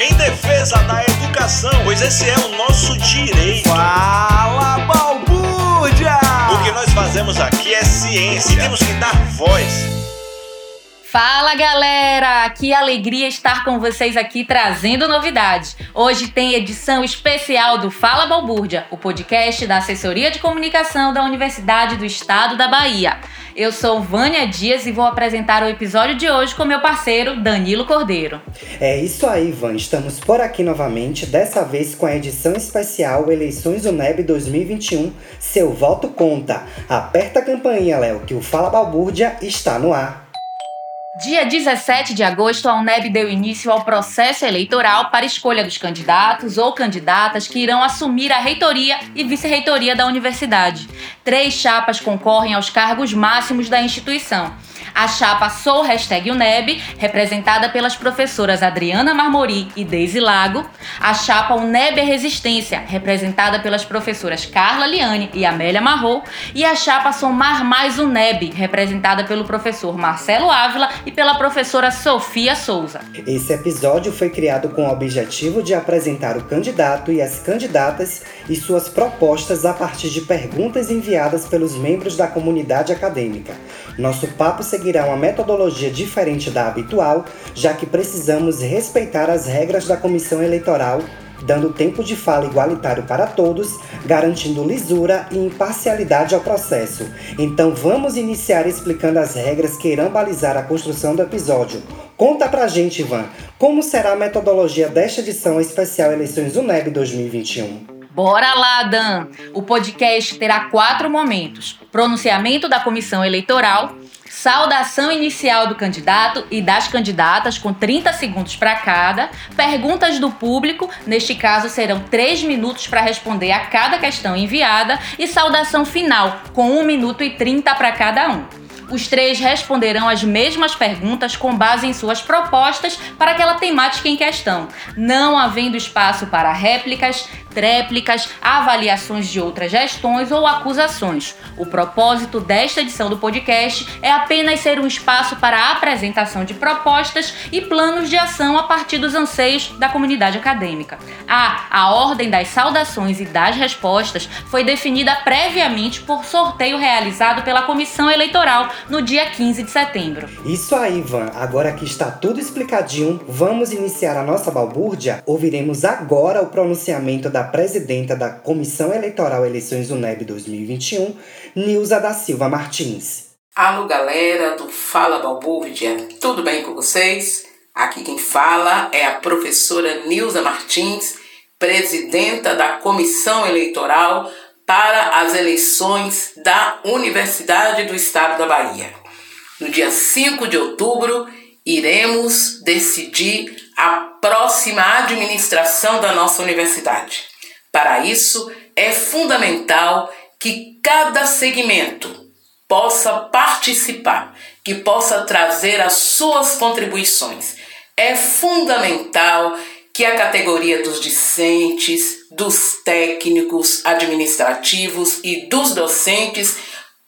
em defesa da educação, pois esse é o nosso direito. Fala, balbúrdia! O que nós fazemos aqui é ciência e temos que dar voz Fala galera, que alegria estar com vocês aqui trazendo novidades. Hoje tem edição especial do Fala Balbúrdia, o podcast da Assessoria de Comunicação da Universidade do Estado da Bahia. Eu sou Vânia Dias e vou apresentar o episódio de hoje com meu parceiro Danilo Cordeiro. É isso aí, Van. Estamos por aqui novamente, dessa vez com a edição especial Eleições UNEB 2021. Seu voto conta. Aperta a campainha, Léo, que o Fala Balbúrdia está no ar. Dia 17 de agosto, a UNEB deu início ao processo eleitoral para escolha dos candidatos ou candidatas que irão assumir a reitoria e vice-reitoria da universidade. Três chapas concorrem aos cargos máximos da instituição a chapa Sou Hashtag UNEB, representada pelas professoras Adriana Marmori e Deise Lago, a chapa UNEB Resistência, representada pelas professoras Carla Liane e Amélia Marrou, e a chapa Somar Mais UNEB, representada pelo professor Marcelo Ávila e pela professora Sofia Souza. Esse episódio foi criado com o objetivo de apresentar o candidato e as candidatas e suas propostas a partir de perguntas enviadas pelos membros da comunidade acadêmica. Nosso papo seguirá uma metodologia diferente da habitual, já que precisamos respeitar as regras da comissão eleitoral, dando tempo de fala igualitário para todos, garantindo lisura e imparcialidade ao processo. Então vamos iniciar explicando as regras que irão balizar a construção do episódio. Conta pra gente, Ivan, como será a metodologia desta edição especial Eleições UNEB 2021? Bora lá, Dan! O podcast terá quatro momentos: pronunciamento da comissão eleitoral, saudação inicial do candidato e das candidatas, com 30 segundos para cada, perguntas do público, neste caso serão 3 minutos para responder a cada questão enviada, e saudação final, com 1 minuto e 30 para cada um. Os três responderão as mesmas perguntas com base em suas propostas para aquela temática em questão, não havendo espaço para réplicas, tréplicas, avaliações de outras gestões ou acusações. O propósito desta edição do podcast é apenas ser um espaço para a apresentação de propostas e planos de ação a partir dos anseios da comunidade acadêmica. Ah, a ordem das saudações e das respostas foi definida previamente por sorteio realizado pela Comissão Eleitoral no dia 15 de setembro. Isso aí, Ivan. Agora que está tudo explicadinho, vamos iniciar a nossa balbúrdia? Ouviremos agora o pronunciamento da presidenta da Comissão Eleitoral Eleições UNEB 2021, Nilza da Silva Martins. Alô, galera do Fala Balbúrdia, tudo bem com vocês? Aqui quem fala é a professora Nilza Martins, presidenta da Comissão Eleitoral para as eleições da Universidade do Estado da Bahia. No dia 5 de outubro, iremos decidir a próxima administração da nossa universidade. Para isso, é fundamental que cada segmento possa participar, que possa trazer as suas contribuições. É fundamental que a categoria dos discentes, dos técnicos administrativos e dos docentes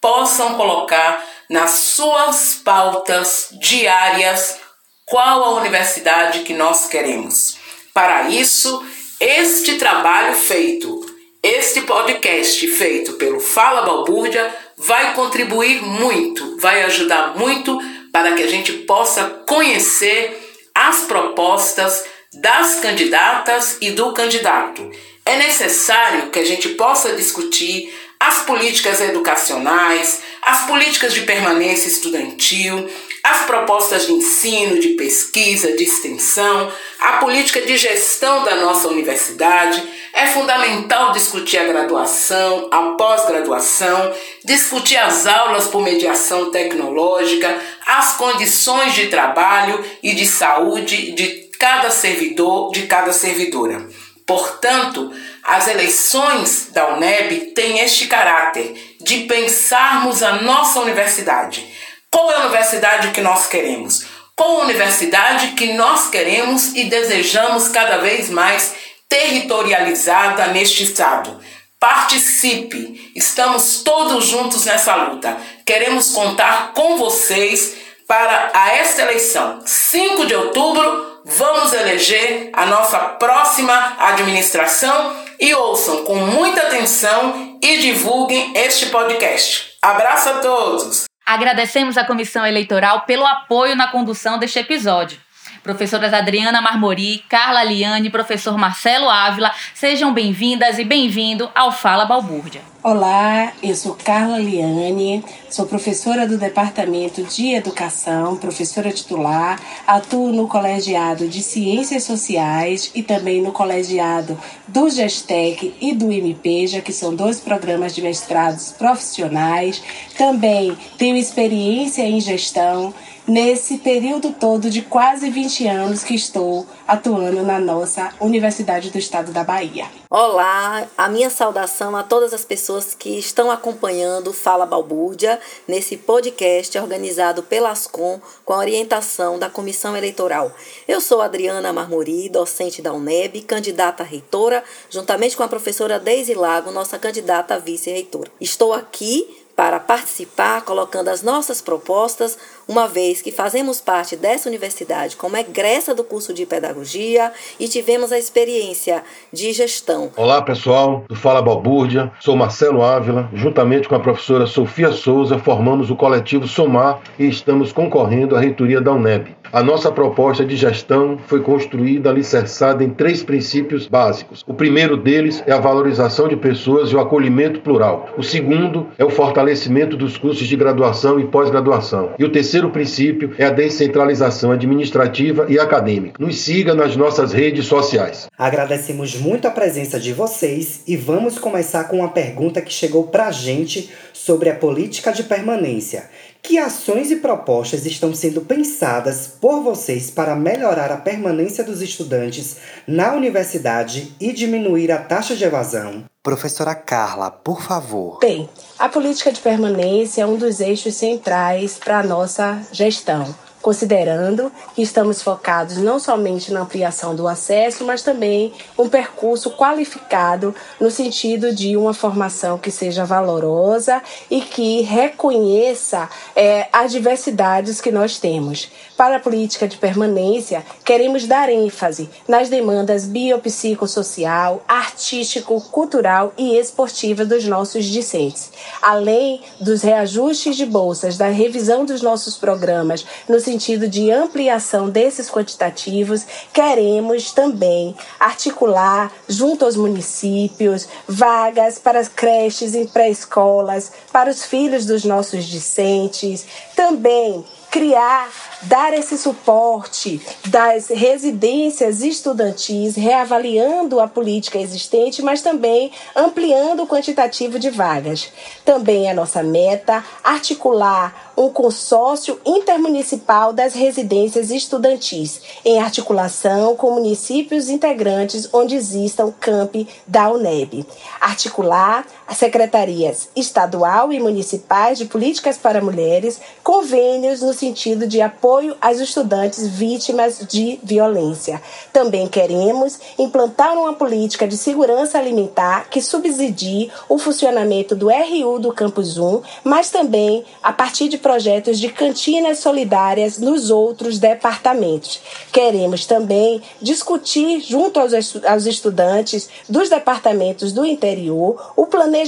possam colocar nas suas pautas diárias qual a universidade que nós queremos. Para isso, este trabalho feito, este podcast feito pelo Fala Balbúrdia vai contribuir muito, vai ajudar muito para que a gente possa conhecer as propostas das candidatas e do candidato. É necessário que a gente possa discutir as políticas educacionais, as políticas de permanência estudantil, as propostas de ensino, de pesquisa, de extensão, a política de gestão da nossa universidade. É fundamental discutir a graduação, a pós-graduação, discutir as aulas por mediação tecnológica, as condições de trabalho e de saúde de cada servidor, de cada servidora. Portanto, as eleições da UNEB têm este caráter de pensarmos a nossa universidade. Qual é a universidade que nós queremos? Qual a universidade que nós queremos e desejamos cada vez mais territorializada neste estado? Participe, estamos todos juntos nessa luta. Queremos contar com vocês para a esta eleição, 5 de outubro vamos eleger a nossa próxima administração e ouçam com muita atenção e divulguem este podcast. Abraço a todos! Agradecemos à Comissão Eleitoral pelo apoio na condução deste episódio. Professoras Adriana Marmori, Carla Liane e professor Marcelo Ávila, sejam bem-vindas e bem-vindo ao Fala Balbúrdia. Olá, eu sou Carla Liane, sou professora do Departamento de Educação, professora titular, atuo no Colegiado de Ciências Sociais e também no Colegiado do Gestec e do MPEJA, que são dois programas de mestrados profissionais. Também tenho experiência em gestão nesse período todo de quase 20 anos que estou atuando na nossa Universidade do Estado da Bahia. Olá, a minha saudação a todas as pessoas que estão acompanhando Fala Balbúrdia nesse podcast organizado pela Ascom com a orientação da Comissão Eleitoral. Eu sou Adriana Marmori, docente da UNEB, candidata a reitora, juntamente com a professora Deise Lago, nossa candidata a vice-reitora. Estou aqui para participar, colocando as nossas propostas, uma vez que fazemos parte dessa universidade como egressa do curso de pedagogia e tivemos a experiência de gestão. Olá, pessoal, do Fala Balbúrdia, sou Marcelo Ávila, juntamente com a professora Sofia Souza, formamos o coletivo Somar e estamos concorrendo à reitoria da UNEB. A nossa proposta de gestão foi construída alicerçada em três princípios básicos. O primeiro deles é a valorização de pessoas e o acolhimento plural. O segundo é o fortalecimento dos cursos de graduação e pós-graduação. E o terceiro princípio é a descentralização administrativa e acadêmica. Nos siga nas nossas redes sociais. Agradecemos muito a presença de vocês e vamos começar com uma pergunta que chegou pra gente sobre a política de permanência. Que ações e propostas estão sendo pensadas por vocês para melhorar a permanência dos estudantes na universidade e diminuir a taxa de evasão? Professora Carla, por favor. Bem, a política de permanência é um dos eixos centrais para a nossa gestão considerando que estamos focados não somente na ampliação do acesso, mas também um percurso qualificado no sentido de uma formação que seja valorosa e que reconheça é, as diversidades que nós temos. Para a política de permanência, queremos dar ênfase nas demandas biopsicossocial, artístico, cultural e esportiva dos nossos discentes, além dos reajustes de bolsas, da revisão dos nossos programas no sentido de ampliação desses quantitativos, queremos também articular junto aos municípios vagas para as creches e pré-escolas, para os filhos dos nossos discentes, também criar, dar esse suporte das residências estudantis, reavaliando a política existente, mas também ampliando o quantitativo de vagas. Também é nossa meta articular um consórcio intermunicipal das residências estudantis, em articulação com municípios integrantes onde existam campi da UNEB. Articular as secretarias estadual e municipais de políticas para mulheres, convênios no sentido de apoio às estudantes vítimas de violência. Também queremos implantar uma política de segurança alimentar que subsidie o funcionamento do RU do Campus 1, mas também a partir de projetos de cantinas solidárias nos outros departamentos. Queremos também discutir, junto aos, aos estudantes dos departamentos do interior, o planejamento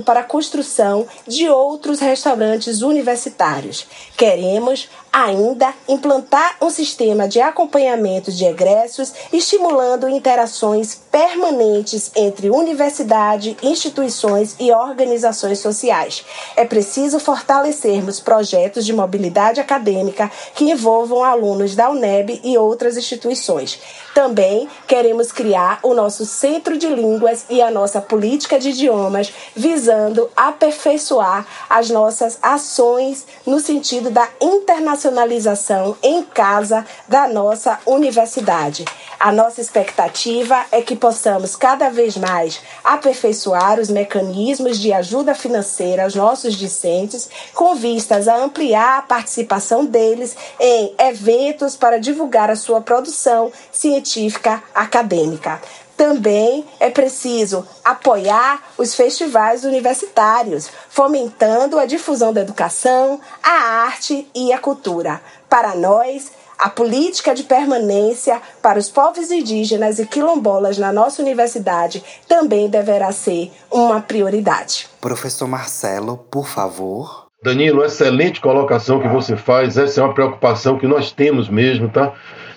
para a construção de outros restaurantes universitários. Queremos ainda implantar um sistema de acompanhamento de egressos, estimulando interações permanentes entre universidade, instituições e organizações sociais. É preciso fortalecermos projetos de mobilidade acadêmica que envolvam alunos da UNEB e outras instituições. Também queremos criar o nosso Centro de Línguas e a nossa política de idiomas, visando aperfeiçoar as nossas ações no sentido da internacionalização internacionalização em casa da nossa universidade. A nossa expectativa é que possamos cada vez mais aperfeiçoar os mecanismos de ajuda financeira aos nossos discentes, com vistas a ampliar a participação deles em eventos para divulgar a sua produção científica acadêmica. Também é preciso apoiar os festivais universitários, fomentando a difusão da educação, a arte e a cultura. Para nós, A política de permanência para os povos indígenas e quilombolas na nossa universidade também deverá ser uma prioridade. Professor Marcelo, por favor. Danilo, excelente colocação que você faz. Essa é uma preocupação que nós temos mesmo, tá?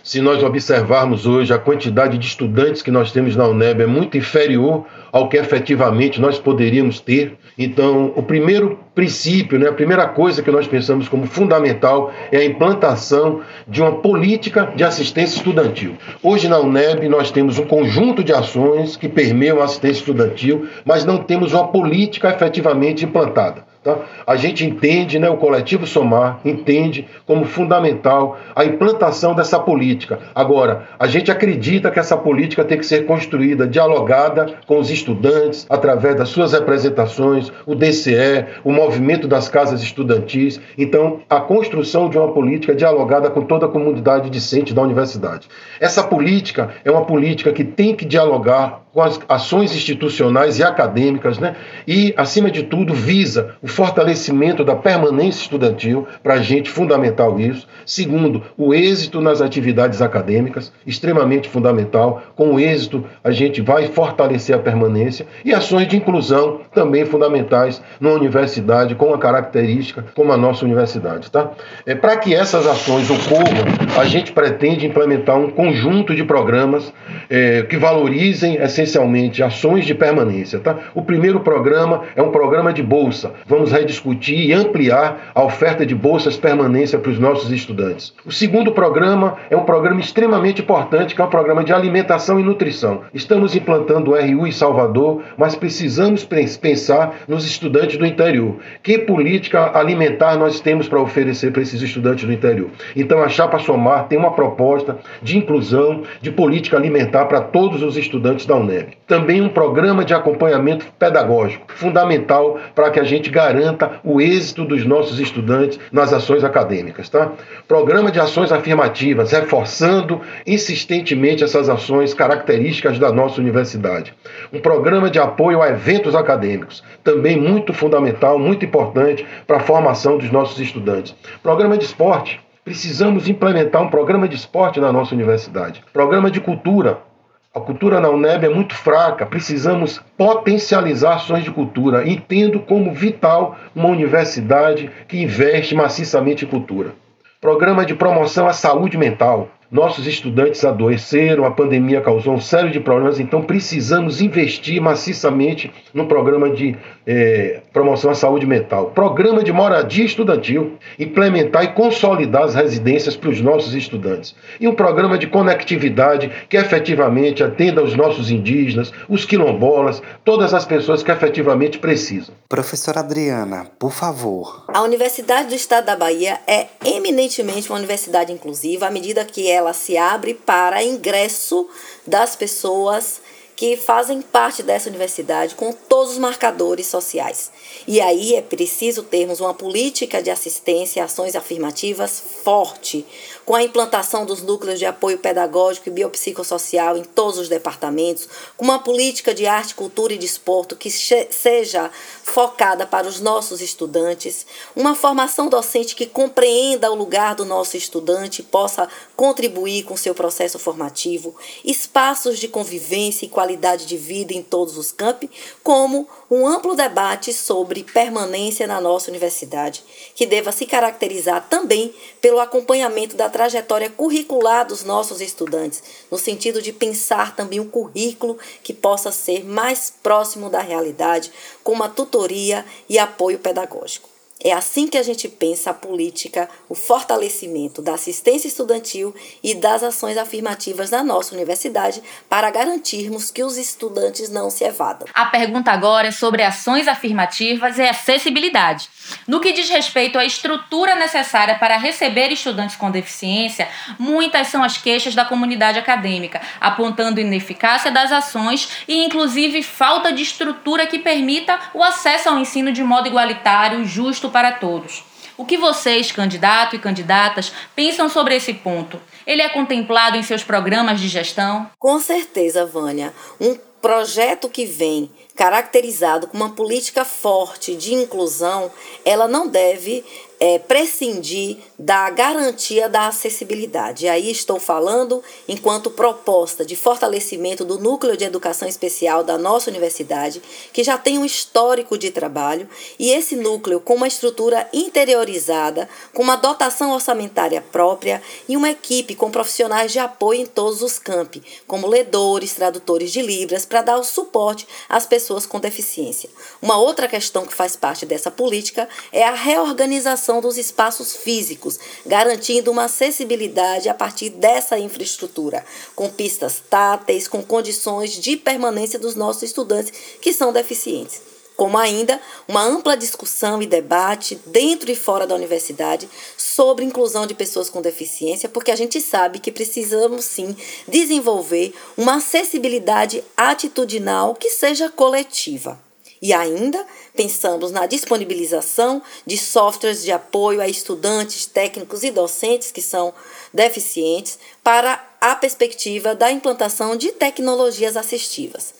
Se nós observarmos hoje a quantidade de estudantes que nós temos na UNEB é muito inferior ao que efetivamente nós poderíamos ter. Então, o primeiro princípio, né, a primeira coisa que nós pensamos como fundamental é a implantação de uma política de assistência estudantil. Hoje na UNEB nós temos um conjunto de ações que permeiam a assistência estudantil, mas não temos uma política efetivamente implantada. Tá? A gente entende, né, o coletivo Somar entende como fundamental a implantação dessa política. Agora, a gente acredita que essa política tem que ser construída, dialogada com os estudantes, através das suas representações, o DCE, o movimento das casas estudantis. Então, a construção de uma política dialogada com toda a comunidade discente da universidade. Essa política é uma política que tem que dialogar com as ações institucionais e acadêmicas, né? e, acima de tudo, visa o fortalecimento da permanência estudantil, para a gente fundamental isso. Segundo, o êxito nas atividades acadêmicas, extremamente fundamental. Com o êxito, a gente vai fortalecer a permanência e ações de inclusão também fundamentais numa universidade com uma característica como a nossa universidade. Tá? É, para que essas ações ocorram, a gente pretende implementar um conjunto de programas é, que valorizem essencialmente ações de permanência. Tá? O primeiro programa é um programa de bolsa. Vamos rediscutir e ampliar a oferta de bolsas permanência para os nossos estudantes. O segundo programa é um programa extremamente importante, que é o um programa de alimentação e nutrição. Estamos implantando o RU em Salvador, mas precisamos pensar nos estudantes do interior. Que política alimentar nós temos para oferecer para esses estudantes do interior? Então, a Chapa Somar tem uma proposta de inclusão, de política alimentar para todos os estudantes da UNEB. Também um programa de acompanhamento pedagógico, fundamental para que a gente garanta o êxito dos nossos estudantes nas ações acadêmicas. Tá? Programa de ações afirmativas, reforçando insistentemente essas ações características da nossa universidade. Um programa de apoio a eventos acadêmicos, também muito fundamental, muito importante para a formação dos nossos estudantes. Programa de esporte, precisamos implementar um programa de esporte na nossa universidade. Programa de cultura, a cultura na UNEB é muito fraca, precisamos potencializar ações de cultura, entendo como vital uma universidade que investe maciçamente em cultura. Programa de promoção à saúde mental. Nossos estudantes adoeceram, a pandemia causou um sério de problemas, então precisamos investir maciçamente no programa de é, promoção à saúde mental. Programa de moradia estudantil, implementar e consolidar as residências para os nossos estudantes. E um programa de conectividade que efetivamente atenda aos nossos indígenas, os quilombolas, todas as pessoas que efetivamente precisam. Professora Adriana, por favor. A Universidade do Estado da Bahia é eminentemente uma universidade inclusiva à medida que ela se abre para ingresso das pessoas que fazem parte dessa universidade com todos os marcadores sociais. E aí é preciso termos uma política de assistência e ações afirmativas forte, com a implantação dos núcleos de apoio pedagógico e biopsicossocial em todos os departamentos, com uma política de arte, cultura e desporto que seja focada para os nossos estudantes, uma formação docente que compreenda o lugar do nosso estudante e possa contribuir com seu processo formativo, espaços de convivência e qualidade de vida em todos os campi, como um amplo debate sobre permanência na nossa universidade, que deva se caracterizar também pelo acompanhamento da trajetória curricular dos nossos estudantes, no sentido de pensar também um currículo que possa ser mais próximo da realidade, com uma tutoria e apoio pedagógico. É assim que a gente pensa a política, o fortalecimento da assistência estudantil e das ações afirmativas na nossa universidade para garantirmos que os estudantes não se evadam. A pergunta agora é sobre ações afirmativas e acessibilidade. No que diz respeito à estrutura necessária para receber estudantes com deficiência, muitas são as queixas da comunidade acadêmica, apontando ineficácia das ações e, inclusive, falta de estrutura que permita o acesso ao ensino de modo igualitário, justo justo para todos. O que vocês, candidato e candidatas, pensam sobre esse ponto? Ele é contemplado em seus programas de gestão? Com certeza, Vânia. Um projeto que vem caracterizado com uma política forte de inclusão, ela não deve é, prescindir da garantia da acessibilidade. E aí estou falando enquanto proposta de fortalecimento do núcleo de educação especial da nossa universidade, que já tem um histórico de trabalho, e esse núcleo com uma estrutura interiorizada, com uma dotação orçamentária própria e uma equipe com profissionais de apoio em todos os campi, como ledores, tradutores de libras, para dar o suporte às pessoas com deficiência. Uma outra questão que faz parte dessa política é a reorganização dos espaços físicos, garantindo uma acessibilidade a partir dessa infraestrutura, com pistas táteis, com condições de permanência dos nossos estudantes que são deficientes como ainda uma ampla discussão e debate dentro e fora da universidade sobre inclusão de pessoas com deficiência, porque a gente sabe que precisamos sim desenvolver uma acessibilidade atitudinal que seja coletiva. E ainda pensamos na disponibilização de softwares de apoio a estudantes, técnicos e docentes que são deficientes para a perspectiva da implantação de tecnologias assistivas.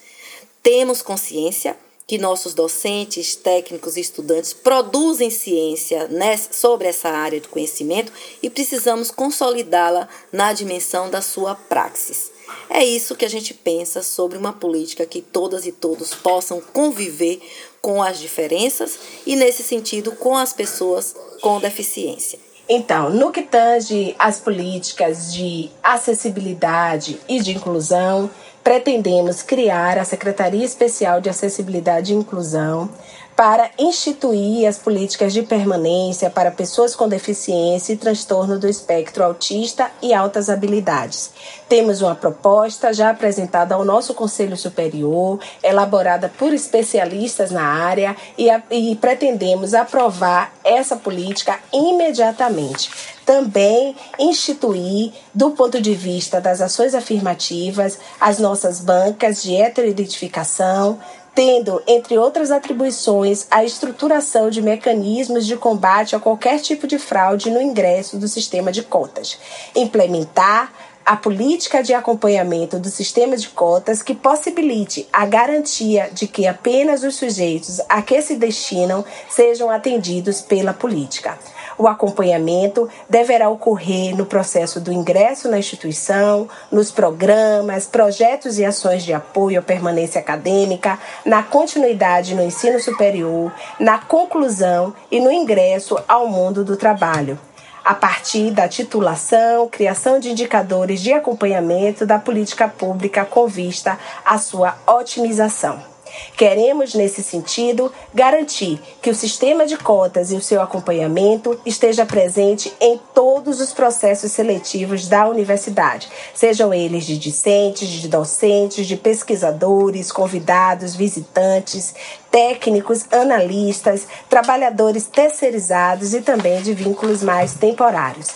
Temos consciência que nossos docentes, técnicos e estudantes produzem ciência sobre essa área do conhecimento e precisamos consolidá-la na dimensão da sua praxis. É isso que a gente pensa sobre uma política que todas e todos possam conviver com as diferenças e, nesse sentido, com as pessoas com deficiência. Então, no que tange as políticas de acessibilidade e de inclusão, pretendemos criar a Secretaria Especial de Acessibilidade e Inclusão, para instituir as políticas de permanência para pessoas com deficiência e transtorno do espectro autista e altas habilidades. Temos uma proposta já apresentada ao nosso Conselho Superior, elaborada por especialistas na área e, e pretendemos aprovar essa política imediatamente também instituir, do ponto de vista das ações afirmativas, as nossas bancas de heteroidentificação, tendo, entre outras atribuições, a estruturação de mecanismos de combate a qualquer tipo de fraude no ingresso do sistema de cotas, implementar a política de acompanhamento do sistema de cotas que possibilite a garantia de que apenas os sujeitos a que se destinam sejam atendidos pela política. O acompanhamento deverá ocorrer no processo do ingresso na instituição, nos programas, projetos e ações de apoio à permanência acadêmica, na continuidade no ensino superior, na conclusão e no ingresso ao mundo do trabalho a partir da titulação, criação de indicadores de acompanhamento da política pública com vista à sua otimização. Queremos, nesse sentido, garantir que o sistema de cotas e o seu acompanhamento esteja presente em todos os processos seletivos da universidade, sejam eles de discentes, de docentes, de pesquisadores, convidados, visitantes, técnicos, analistas, trabalhadores terceirizados e também de vínculos mais temporários.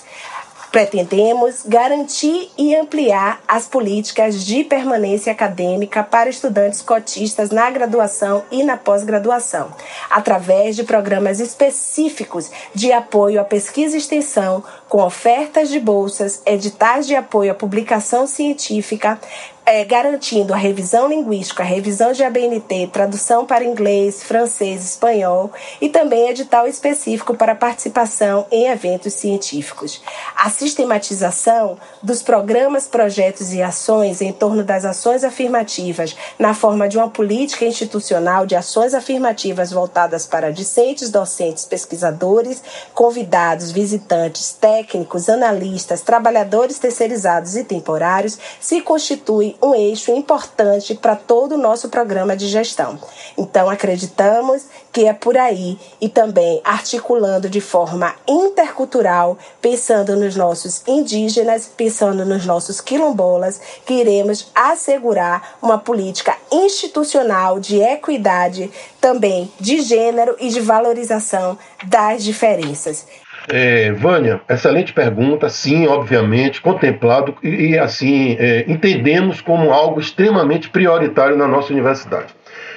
Pretendemos garantir e ampliar as políticas de permanência acadêmica para estudantes cotistas na graduação e na pós-graduação, através de programas específicos de apoio à pesquisa e extensão, com ofertas de bolsas, editais de apoio à publicação científica, é, garantindo a revisão linguística, a revisão de ABNT, tradução para inglês, francês, espanhol e também edital específico para participação em eventos científicos. A sistematização dos programas, projetos e ações em torno das ações afirmativas na forma de uma política institucional de ações afirmativas voltadas para discentes, docentes, pesquisadores, convidados, visitantes, técnicos, analistas, trabalhadores terceirizados e temporários se constitui um eixo importante para todo o nosso programa de gestão. Então, acreditamos que é por aí e também articulando de forma intercultural, pensando nos nossos indígenas, pensando nos nossos quilombolas, que iremos assegurar uma política institucional de equidade, também de gênero e de valorização das diferenças. É, Vânia, excelente pergunta, sim, obviamente, contemplado e, e assim, é, entendemos como algo extremamente prioritário na nossa universidade.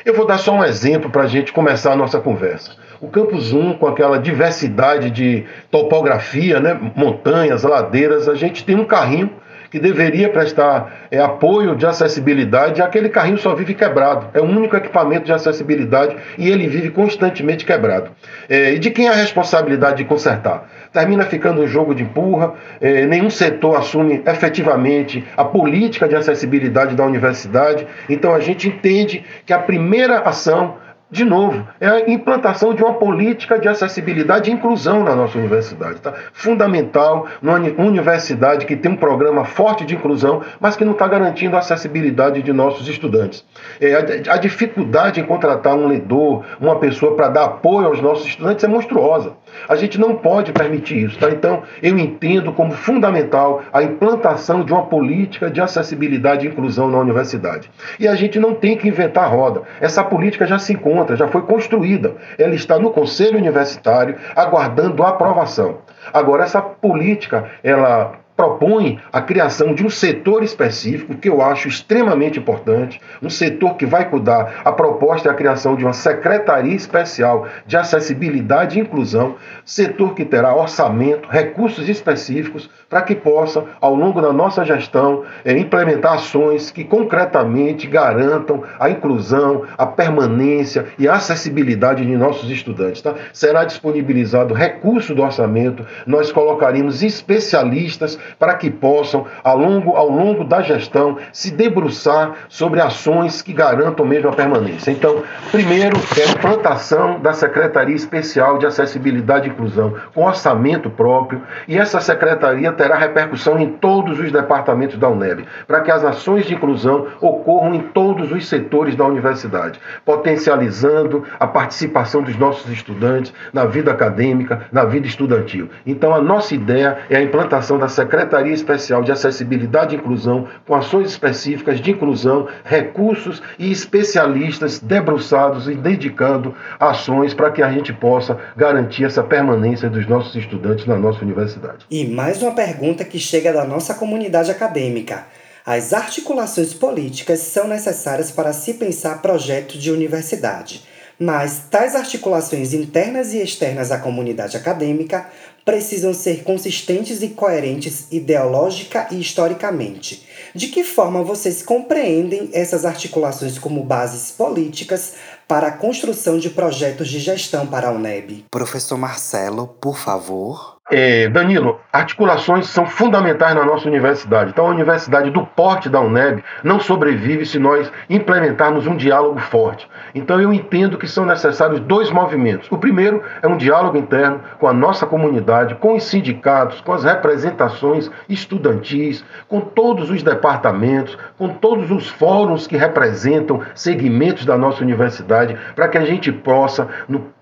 Eu vou dar só um exemplo para a gente começar a nossa conversa. O Campus 1, com aquela diversidade de topografia, né, montanhas, ladeiras, a gente tem um carrinho que deveria prestar é, apoio de acessibilidade, aquele carrinho só vive quebrado. É o único equipamento de acessibilidade e ele vive constantemente quebrado. É, e de quem é a responsabilidade de consertar? Termina ficando um jogo de empurra, é, nenhum setor assume efetivamente a política de acessibilidade da universidade. Então a gente entende que a primeira ação de novo, é a implantação de uma política de acessibilidade e inclusão na nossa universidade. Tá? Fundamental numa universidade que tem um programa forte de inclusão, mas que não está garantindo a acessibilidade de nossos estudantes. É, a, a, dificuldade em contratar um ledor, uma pessoa para dar apoio aos nossos estudantes é monstruosa. A gente não pode permitir isso. Tá? Então, eu entendo como fundamental a implantação de uma política de acessibilidade e inclusão na universidade. E a gente não tem que inventar roda. Essa política já se encontra já foi construída. Ela está no Conselho Universitário aguardando a aprovação. Agora, essa política, ela propõe a criação de um setor específico que eu acho extremamente importante, um setor que vai cuidar. A proposta é a criação de uma secretaria especial de acessibilidade e inclusão, setor que terá orçamento, recursos específicos para que possa, ao longo da nossa gestão, é, implementar ações que concretamente garantam a inclusão, a permanência e a acessibilidade de nossos estudantes. Tá? Será disponibilizado recurso do orçamento, nós colocaremos especialistas para que possam, ao longo, ao longo da gestão, se debruçar sobre ações que garantam mesmo a permanência. Então, primeiro, é a implantação da Secretaria Especial de Acessibilidade e Inclusão, com orçamento próprio, e essa secretaria terá repercussão em todos os departamentos da UNEB, para que as ações de inclusão ocorram em todos os setores da universidade, potencializando a participação dos nossos estudantes na vida acadêmica, na vida estudantil. Então, a nossa ideia é a implantação da Secretaria Secretaria Especial de Acessibilidade e Inclusão, com ações específicas de inclusão, recursos e especialistas debruçados e dedicando ações para que a gente possa garantir essa permanência dos nossos estudantes na nossa universidade. E mais uma pergunta que chega da nossa comunidade acadêmica. As articulações políticas são necessárias para se pensar projeto de universidade, mas tais articulações internas e externas à comunidade acadêmica precisam ser consistentes e coerentes ideológica e historicamente. De que forma vocês compreendem essas articulações como bases políticas para a construção de projetos de gestão para a UNEB? Professor Marcelo, por favor. É, Danilo, articulações são fundamentais na nossa universidade. Então, a universidade do porte da UNEB não sobrevive se nós implementarmos um diálogo forte. Então, eu entendo que são necessários dois movimentos. O primeiro é um diálogo interno com a nossa comunidade, com os sindicatos, com as representações estudantis, com todos os departamentos, com todos os fóruns que representam segmentos da nossa universidade, para que a gente possa, no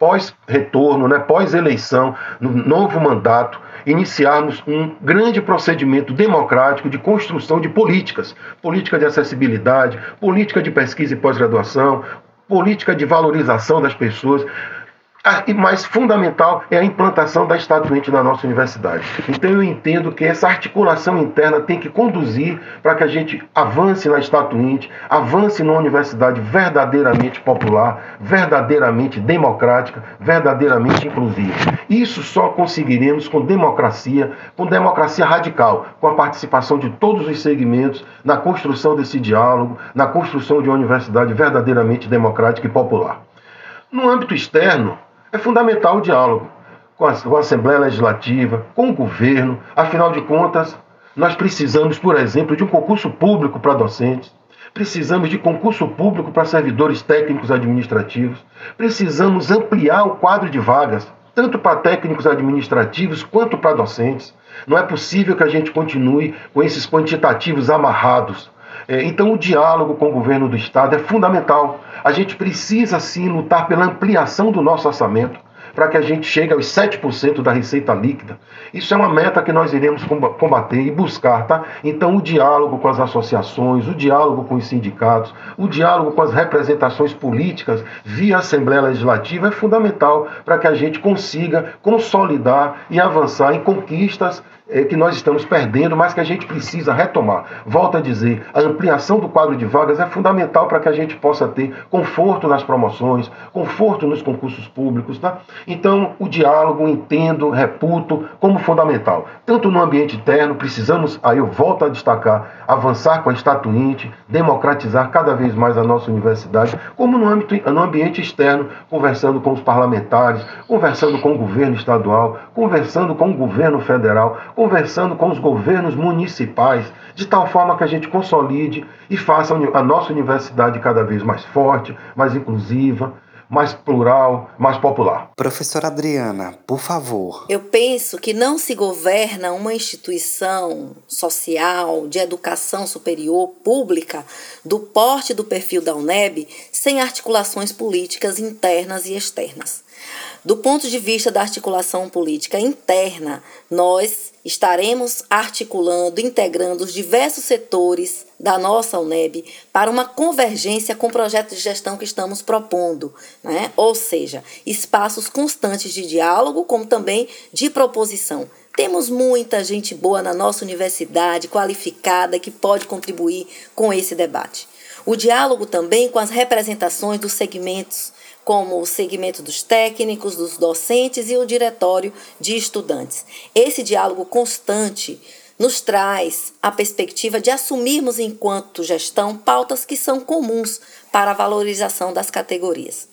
pós-retorno, né, pós-eleição, no novo mandato, iniciarmos um grande procedimento democrático de construção de políticas, política de acessibilidade, política de pesquisa e pós-graduação, política de valorização das pessoas, e mais fundamental é a implantação da estatuante na nossa universidade. Então eu entendo que essa articulação interna tem que conduzir para que a gente avance na estatuante, avance numa universidade verdadeiramente popular, verdadeiramente democrática, verdadeiramente inclusiva. Isso só conseguiremos com democracia, com democracia radical, com a participação de todos os segmentos na construção desse diálogo, na construção de uma universidade verdadeiramente democrática e popular. No âmbito externo, é fundamental o diálogo com a, com a Assembleia Legislativa, com o governo. Afinal de contas, nós precisamos, por exemplo, de um concurso público para docentes. Precisamos de concurso público para servidores técnicos administrativos. Precisamos ampliar o quadro de vagas, tanto para técnicos administrativos quanto para docentes. Não é possível que a gente continue com esses quantitativos amarrados. É, então, o diálogo com o governo do Estado é fundamental. A gente precisa sim lutar pela ampliação do nosso orçamento para que a gente chegue aos 7% da receita líquida. Isso é uma meta que nós iremos combater e buscar, tá? Então, o diálogo com as associações, o diálogo com os sindicatos, o diálogo com as representações políticas via Assembleia Legislativa é fundamental para que a gente consiga consolidar e avançar em conquistas que nós estamos perdendo, mas que a gente precisa retomar. Volto a dizer, a ampliação do quadro de vagas é fundamental para que a gente possa ter conforto nas promoções, conforto nos concursos públicos. Tá? Então, o diálogo, entendo, reputo como fundamental. Tanto no ambiente interno, precisamos, aí eu volto a destacar, avançar com a estatuinte, democratizar cada vez mais a nossa universidade, como no, âmbito, no ambiente externo, conversando com os parlamentares, conversando com o governo estadual, conversando com o governo federal, conversando com os governos municipais, de tal forma que a gente consolide e faça a nossa universidade cada vez mais forte, mais inclusiva, mais plural, mais popular. Professora Adriana, por favor. Eu penso que não se governa uma instituição social de educação superior pública do porte do perfil da UNEB sem articulações políticas internas e externas. Do ponto de vista da articulação política interna, nós estaremos articulando, integrando os diversos setores da nossa UNEB para uma convergência com o projeto de gestão que estamos propondo, né? ou seja, espaços constantes de diálogo, como também de proposição. Temos muita gente boa na nossa universidade, qualificada, que pode contribuir com esse debate. O diálogo também com as representações dos segmentos como o segmento dos técnicos, dos docentes e o diretório de estudantes. Esse diálogo constante nos traz a perspectiva de assumirmos, enquanto gestão, pautas que são comuns para a valorização das categorias.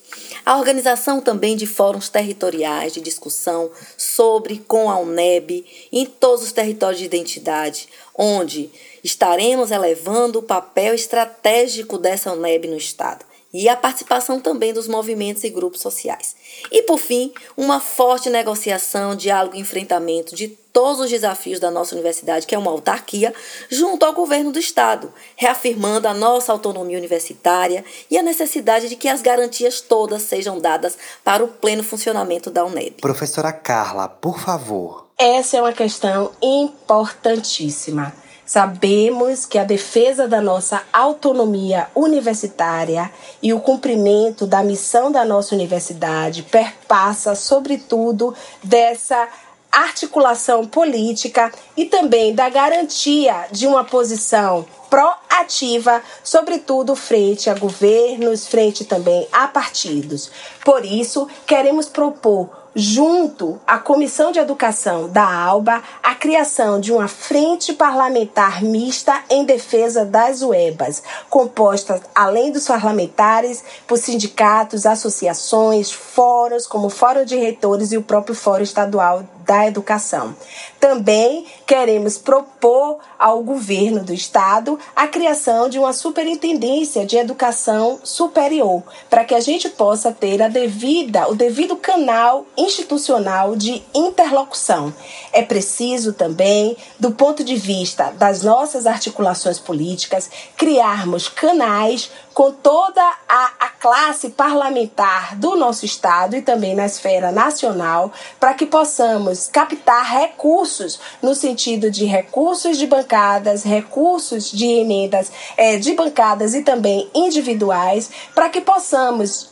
A organização também de fóruns territoriais de discussão sobre com a UNEB em todos os territórios de identidade, onde estaremos elevando o papel estratégico dessa UNEB no Estado e a participação também dos movimentos e grupos sociais. E, por fim, uma forte negociação, diálogo e enfrentamento de todos os desafios da nossa universidade, que é uma autarquia, junto ao governo do Estado, reafirmando a nossa autonomia universitária e a necessidade de que as garantias todas sejam dadas para o pleno funcionamento da UNEB. Professora Carla, por favor. Essa é uma questão importantíssima. Sabemos que a defesa da nossa autonomia universitária e o cumprimento da missão da nossa universidade perpassa, sobretudo, dessa articulação política e também da garantia de uma posição proativa, sobretudo frente a governos, frente também a partidos. Por isso, queremos propor junto à Comissão de Educação da ALBA, a criação de uma frente parlamentar mista em defesa das UEBAs, composta, além dos parlamentares, por sindicatos, associações, fóruns, como o Fórum de Reitores e o próprio Fórum Estadual da Educação. Também queremos propor ao governo do estado a criação de uma superintendência de educação superior, para que a gente possa ter a devida, o devido canal institucional de interlocução. É preciso também, do ponto de vista das nossas articulações políticas, criarmos canais com toda a, a classe parlamentar do nosso estado e também na esfera nacional, para que possamos captar recursos no sentido de recursos de bancadas, recursos de emendas é, de bancadas e também individuais, para que possamos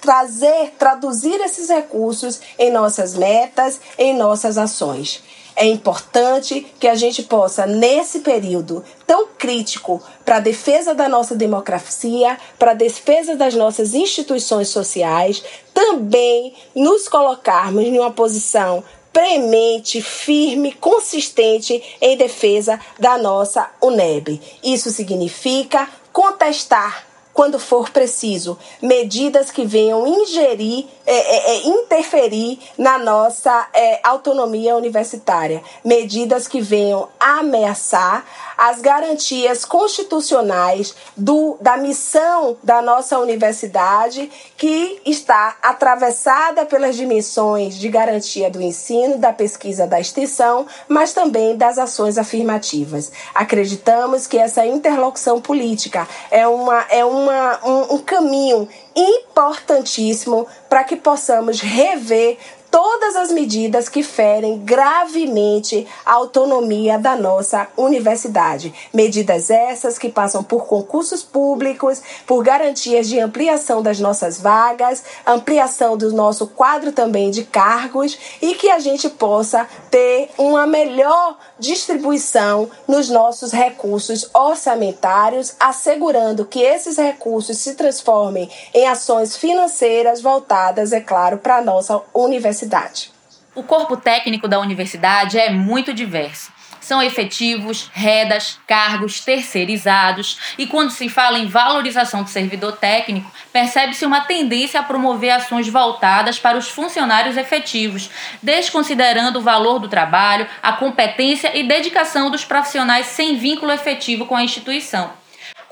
trazer, traduzir esses recursos em nossas metas, em nossas ações. É importante que a gente possa, nesse período tão crítico para a defesa da nossa democracia, para a defesa das nossas instituições sociais, também nos colocarmos em uma posição premente, firme, consistente em defesa da nossa UNEB. Isso significa contestar quando for preciso, medidas que venham ingerir, é, é, é, interferir na nossa é, autonomia universitária, medidas que venham ameaçar as garantias constitucionais do, da missão da nossa universidade, que está atravessada pelas dimensões de garantia do ensino, da pesquisa, da extensão, mas também das ações afirmativas. Acreditamos que essa interlocução política é, uma, é uma, um, um caminho importantíssimo para que possamos rever todas as medidas que ferem gravemente a autonomia da nossa universidade. Medidas essas que passam por concursos públicos, por garantias de ampliação das nossas vagas, ampliação do nosso quadro também de cargos e que a gente possa ter uma melhor distribuição nos nossos recursos orçamentários, assegurando que esses recursos se transformem em ações financeiras voltadas, é claro, para a nossa universidade universidade. O corpo técnico da universidade é muito diverso. São efetivos, redas, cargos terceirizados, e quando se fala em valorização do servidor técnico, percebe-se uma tendência a promover ações voltadas para os funcionários efetivos, desconsiderando o valor do trabalho, a competência e dedicação dos profissionais sem vínculo efetivo com a instituição.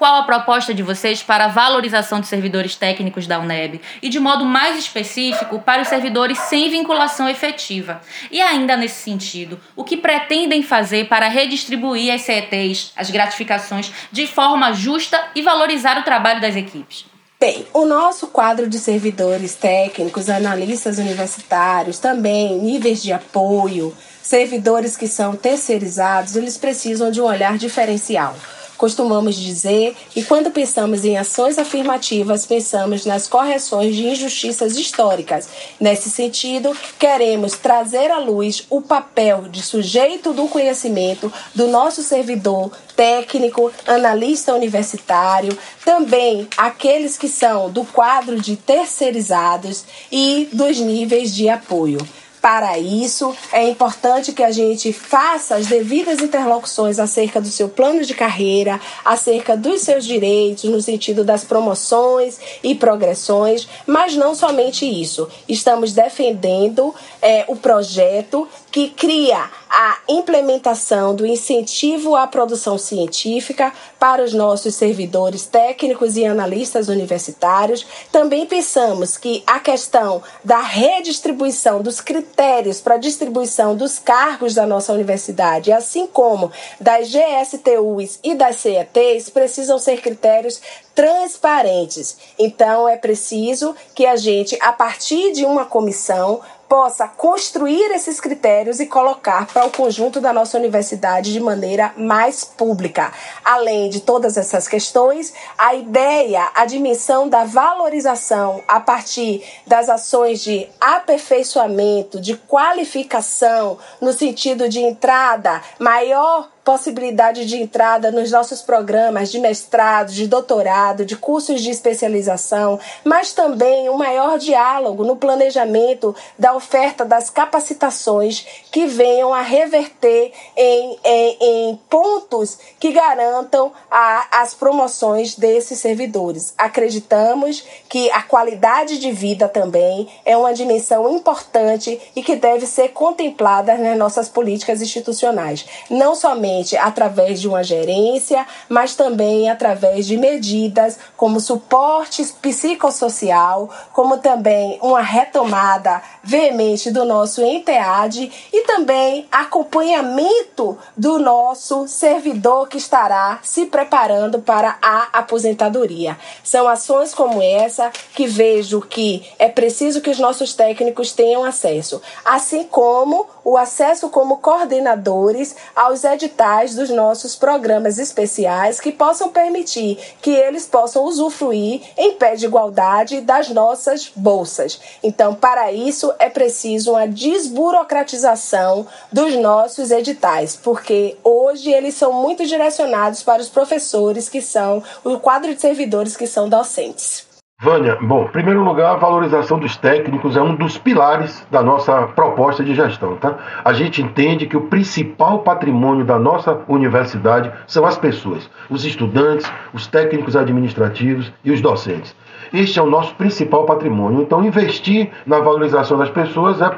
Qual a proposta de vocês para a valorização dos servidores técnicos da UNEB e, de modo mais específico, para os servidores sem vinculação efetiva? E ainda nesse sentido, o que pretendem fazer para redistribuir as CETs, as gratificações, de forma justa e valorizar o trabalho das equipes? Bem, o nosso quadro de servidores técnicos, analistas universitários, também níveis de apoio, servidores que são terceirizados, eles precisam de um olhar diferencial. Costumamos dizer que quando pensamos em ações afirmativas, pensamos nas correções de injustiças históricas. Nesse sentido, queremos trazer à luz o papel de sujeito do conhecimento do nosso servidor técnico, analista universitário, também aqueles que são do quadro de terceirizados e dos níveis de apoio. Para isso, é importante que a gente faça as devidas interlocuções acerca do seu plano de carreira, acerca dos seus direitos, no sentido das promoções e progressões, mas não somente isso. Estamos defendendo é, o projeto que cria a implementação do incentivo à produção científica para os nossos servidores técnicos e analistas universitários. Também pensamos que a questão da redistribuição dos critérios para a distribuição dos cargos da nossa universidade, assim como das GSTUs e das CETs, precisam ser critérios transparentes. Então, é preciso que a gente, a partir de uma comissão, possa construir esses critérios e colocar para o conjunto da nossa universidade de maneira mais pública. Além de todas essas questões, a ideia, a dimensão da valorização a partir das ações de aperfeiçoamento, de qualificação, no sentido de entrada maior possibilidade de entrada nos nossos programas de mestrado, de doutorado, de cursos de especialização, mas também um maior diálogo no planejamento da oferta das capacitações que venham a reverter em, em, em pontos que garantam a, as promoções desses servidores. Acreditamos que a qualidade de vida também é uma dimensão importante e que deve ser contemplada nas nossas políticas institucionais, não somente através de uma gerência, mas também através de medidas como suporte psicossocial, como também uma retomada veemente do nosso ENTEAD e também acompanhamento do nosso servidor que estará se preparando para a aposentadoria. São ações como essa que vejo que é preciso que os nossos técnicos tenham acesso, assim como o acesso como coordenadores aos editais dos nossos programas especiais que possam permitir que eles possam usufruir em pé de igualdade das nossas bolsas. Então, para isso é preciso uma desburocratização dos nossos editais, porque hoje eles são muito direcionados para os professores que são o quadro de servidores que são docentes. Vânia, bom, em primeiro lugar, a valorização dos técnicos é um dos pilares da nossa proposta de gestão, tá? A gente entende que o principal patrimônio da nossa universidade são as pessoas, os estudantes, os técnicos administrativos e os docentes. Este é o nosso principal patrimônio. Então, investir na valorização das pessoas é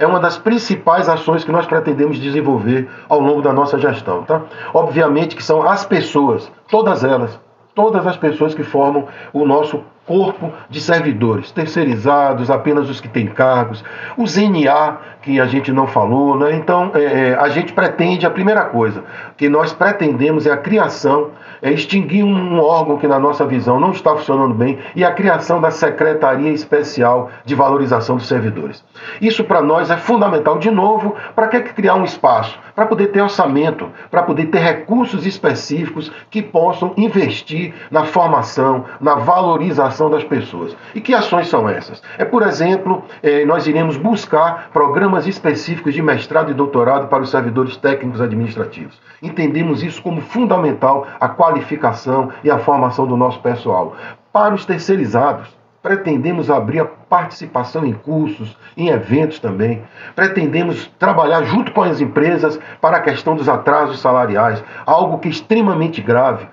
é uma das principais ações que nós pretendemos desenvolver ao longo da nossa gestão, tá? Obviamente que são as pessoas, todas elas, todas as pessoas que formam o nosso corpo de servidores, terceirizados, apenas os que têm cargos, os NA, que a gente não falou, né? Então, é, é, a gente pretende, a primeira coisa que nós pretendemos é a criação, é extinguir um órgão que, na nossa visão, não está funcionando bem e a criação da Secretaria Especial de Valorização dos Servidores. Isso, para nós, é fundamental, de novo, para que criar um espaço? Para poder ter orçamento, para poder ter recursos específicos que possam investir na formação, na valorização das pessoas. E que ações são essas? É, por exemplo, é, nós iremos buscar programas específicos de mestrado e doutorado para os servidores técnicos administrativos. Entendemos isso como fundamental a qualificação e a formação do nosso pessoal. Para os terceirizados, pretendemos abrir a participação em cursos, em eventos também. Pretendemos trabalhar junto com as empresas para a questão dos atrasos salariais, algo que é extremamente grave,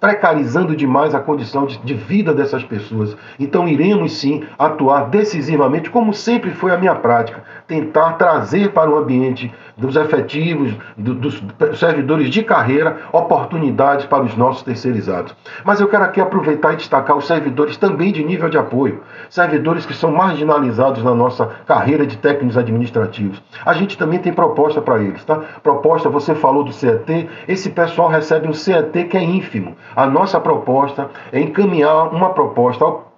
precarizando demais a condição de, vida dessas pessoas. Então iremos sim atuar decisivamente, como sempre foi a minha prática, tentar trazer para o ambiente dos efetivos, do, dos servidores de carreira, oportunidades para os nossos terceirizados. Mas eu quero aqui aproveitar e destacar os servidores também de nível de apoio, servidores que são marginalizados na nossa carreira de técnicos administrativos. A gente também tem proposta para eles, tá? Proposta, você falou do CET, esse pessoal recebe um CET que é ínfimo. A nossa proposta é encaminhar uma proposta ao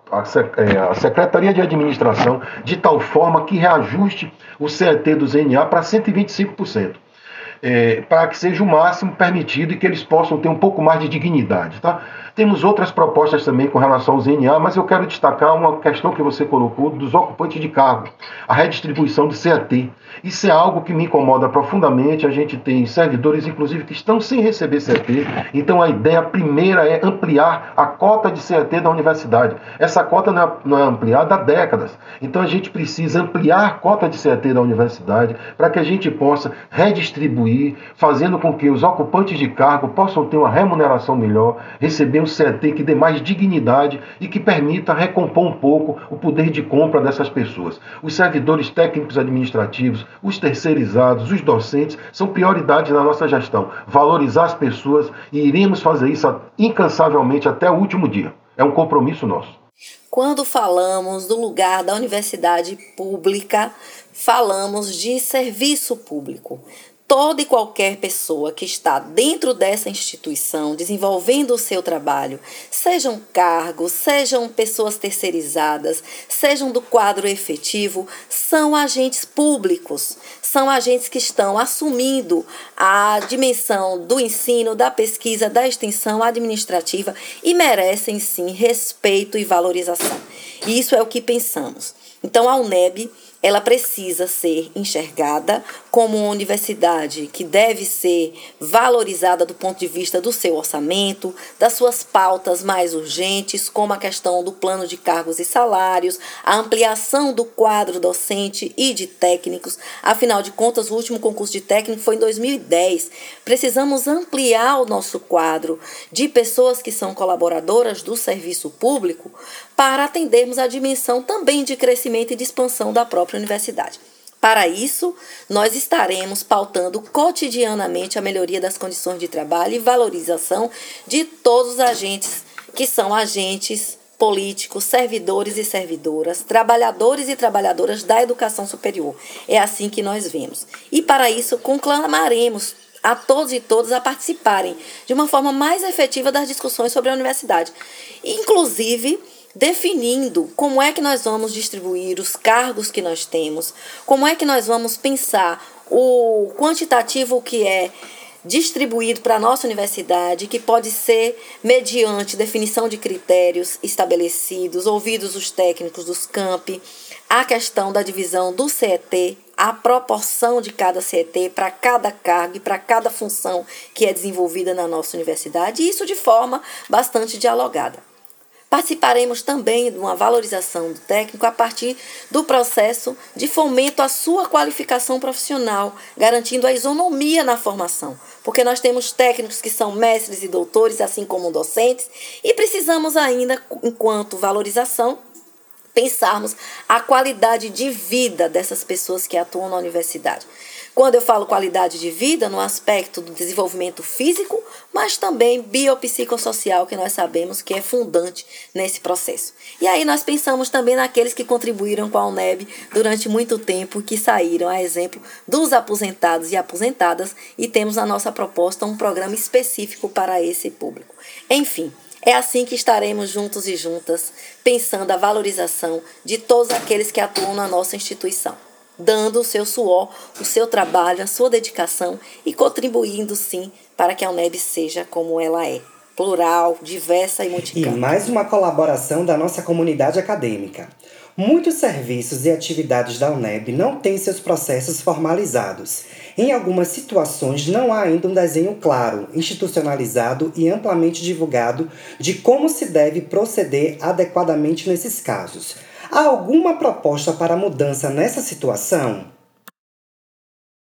é, a Secretaria de Administração de tal forma que reajuste o CET do ZNA para 125%. É, para que seja o máximo permitido e que eles possam ter um pouco mais de dignidade. Tá? Temos outras propostas também com relação ao ZNA, mas eu quero destacar uma questão que você colocou dos ocupantes de cargo, a redistribuição do CAT. Isso é algo que me incomoda profundamente. A gente tem servidores, inclusive, que estão sem receber CAT. Então, a ideia primeira é ampliar a cota de CAT da universidade. Essa cota não é, não é ampliada há décadas. Então, a gente precisa ampliar a cota de CAT da universidade para que a gente possa redistribuir, fazendo com que os ocupantes de cargo possam ter uma remuneração melhor, receber um CET que dê mais dignidade e que permita recompor um pouco o poder de compra dessas pessoas. Os servidores técnicos administrativos, os terceirizados, os docentes são prioridades na nossa gestão. Valorizar as pessoas e iremos fazer isso incansavelmente até o último dia. É um compromisso nosso. Quando falamos do lugar da universidade pública, falamos de serviço público toda e qualquer pessoa que está dentro dessa instituição desenvolvendo o seu trabalho, sejam cargos, sejam pessoas terceirizadas, sejam do quadro efetivo, são agentes públicos, são agentes que estão assumindo a dimensão do ensino, da pesquisa, da extensão administrativa e merecem sim respeito e valorização. Isso é o que pensamos. Então a UNEB ela precisa ser enxergada como uma universidade que deve ser valorizada do ponto de vista do seu orçamento, das suas pautas mais urgentes, como a questão do plano de cargos e salários, a ampliação do quadro docente e de técnicos. Afinal de contas, o último concurso de técnico foi em 2010. Precisamos ampliar o nosso quadro de pessoas que são colaboradoras do serviço público para atendermos a dimensão também de crescimento e de expansão da própria universidade. Para isso, nós estaremos pautando cotidianamente a melhoria das condições de trabalho e valorização de todos os agentes que são agentes políticos, servidores e servidoras, trabalhadores e trabalhadoras da educação superior. É assim que nós vemos. E para isso, conclamaremos a todos e todas a participarem de uma forma mais efetiva das discussões sobre a universidade. Inclusive, definindo como é que nós vamos distribuir os cargos que nós temos, como é que nós vamos pensar o quantitativo que é distribuído para a nossa universidade, que pode ser mediante definição de critérios estabelecidos, ouvidos os técnicos dos campi, a questão da divisão do CET, a proporção de cada CET para cada cargo e para cada função que é desenvolvida na nossa universidade, e isso de forma bastante dialogada. Participaremos também de uma valorização do técnico a partir do processo de fomento à sua qualificação profissional, garantindo a isonomia na formação, porque nós temos técnicos que são mestres e doutores, assim como docentes, e precisamos ainda, enquanto valorização, pensarmos a qualidade de vida dessas pessoas que atuam na universidade. Quando eu falo qualidade de vida, no aspecto do desenvolvimento físico, mas também biopsicossocial, que nós sabemos que é fundante nesse processo. E aí nós pensamos também naqueles que contribuíram com a UNEB durante muito tempo, que saíram, a exemplo dos aposentados e aposentadas, e temos na nossa proposta um programa específico para esse público. Enfim, é assim que estaremos juntos e juntas, pensando a valorização de todos aqueles que atuam na nossa instituição dando o seu suor, o seu trabalho, a sua dedicação e contribuindo sim para que a UNEB seja como ela é. Plural, diversa e multicampo. E mais uma colaboração da nossa comunidade acadêmica. Muitos serviços e atividades da UNEB não têm seus processos formalizados. Em algumas situações, não há ainda um desenho claro, institucionalizado e amplamente divulgado de como se deve proceder adequadamente nesses casos. Há alguma proposta para mudança nessa situação?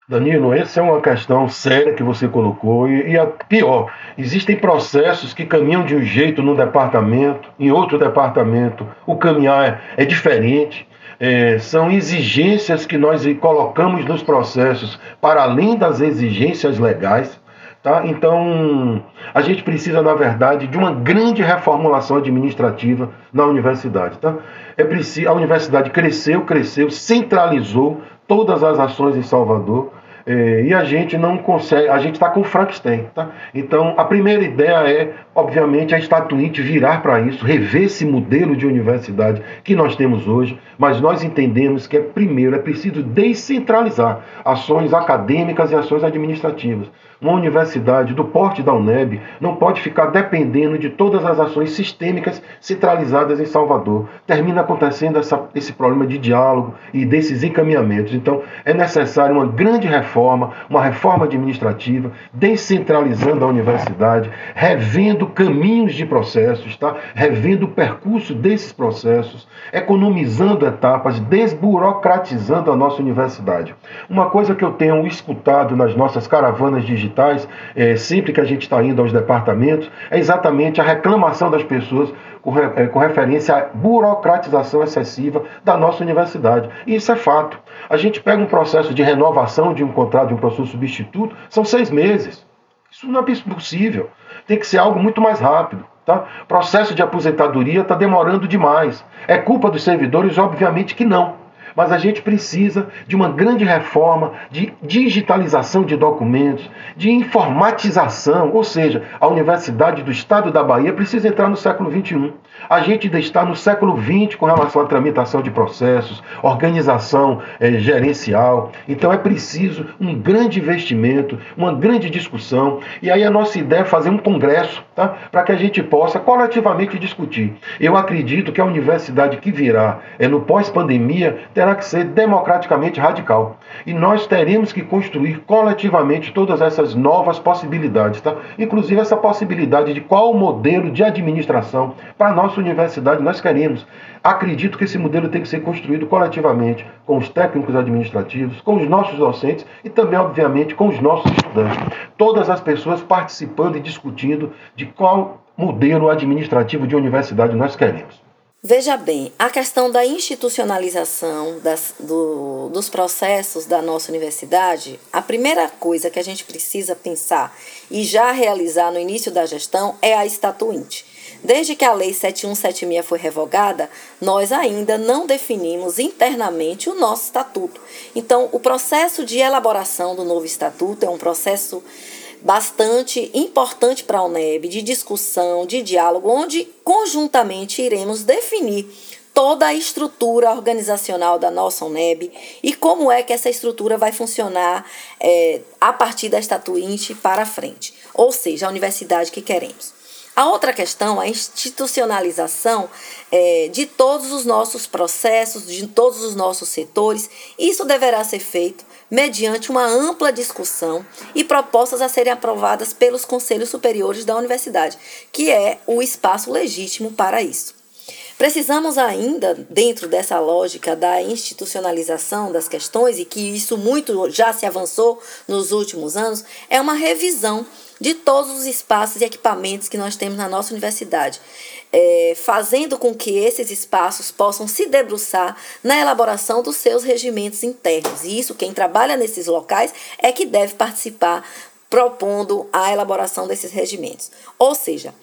Danilo, essa é uma questão séria que você colocou e, a pior, existem processos que caminham de um jeito no departamento, em outro departamento o caminhar é, é diferente. É, são exigências que nós colocamos nos processos para além das exigências legais. Tá? Então, a gente precisa, na verdade, de uma grande reformulação administrativa na universidade. Tá? É preciso, a universidade cresceu, cresceu, centralizou todas as ações em Salvador. É, e a gente não consegue, a gente está com Frankenstein. Tá? Então, a primeira ideia é, obviamente, a Estatuinte virar para isso, rever esse modelo de universidade que nós temos hoje, mas nós entendemos que é primeiro é preciso descentralizar ações acadêmicas e ações administrativas. Uma universidade do porte da UNEB não pode ficar dependendo de todas as ações sistêmicas centralizadas em Salvador. Termina acontecendo essa, esse problema de diálogo e desses encaminhamentos. Então, é necessário uma grande reforma, uma reforma administrativa, descentralizando a universidade, revendo caminhos de processos, tá? revendo o percurso desses processos, economizando etapas, desburocratizando a nossa universidade. Uma coisa que eu tenho escutado nas nossas caravanas digitais, é, sempre que a gente está indo aos departamentos, é exatamente a reclamação das pessoas com, é, com referência à burocratização excessiva da nossa universidade. E isso é fato. A gente pega um processo de renovação de um contrato de um professor substituto, são seis meses. Isso não é possível. Tem que ser algo muito mais rápido. Tá? Processo de aposentadoria está demorando demais. É culpa dos servidores? Obviamente que não mas a gente precisa de uma grande reforma de digitalização de documentos, de informatização, ou seja, a Universidade do Estado da Bahia precisa entrar no século XXI. A gente ainda está no século XX com relação à tramitação de processos, organização é, gerencial. Então é preciso um grande investimento, uma grande discussão. E aí a nossa ideia é fazer um congresso tá? para que a gente possa coletivamente discutir. Eu acredito que a universidade que virá é, no pós-pandemia terá que ser democraticamente radical. E nós teremos que construir coletivamente todas essas novas possibilidades, tá? inclusive essa possibilidade de qual modelo de administração para a universidade nós queremos. Acredito que esse modelo tem que ser construído coletivamente, com os técnicos administrativos, com os nossos docentes e também, obviamente, com os nossos estudantes. Todas as pessoas participando e discutindo de qual modelo administrativo de universidade nós queremos. Veja bem, a questão da institucionalização das, do, dos processos da nossa universidade, a primeira coisa que a gente precisa pensar e já realizar no início da gestão é a estatuinte. Desde que a Lei 7176 foi revogada, nós ainda não definimos internamente o nosso estatuto. Então, o processo de elaboração do novo estatuto é um processo bastante importante para a UNEB, de discussão, de diálogo, onde conjuntamente iremos definir toda a estrutura organizacional da nossa UNEB e como é que essa estrutura vai funcionar é, a partir da estatuinte para frente, ou seja, a universidade que queremos. A outra questão a institucionalização é, de todos os nossos processos, de todos os nossos setores. Isso deverá ser feito mediante uma ampla discussão e propostas a serem aprovadas pelos conselhos superiores da universidade, que é o espaço legítimo para isso. Precisamos ainda, dentro dessa lógica da institucionalização das questões, e que isso muito já se avançou nos últimos anos, é uma revisão de todos os espaços e equipamentos que nós temos na nossa universidade, é, fazendo com que esses espaços possam se debruçar na elaboração dos seus regimentos internos. E isso, quem trabalha nesses locais é que deve participar propondo a elaboração desses regimentos. Ou seja,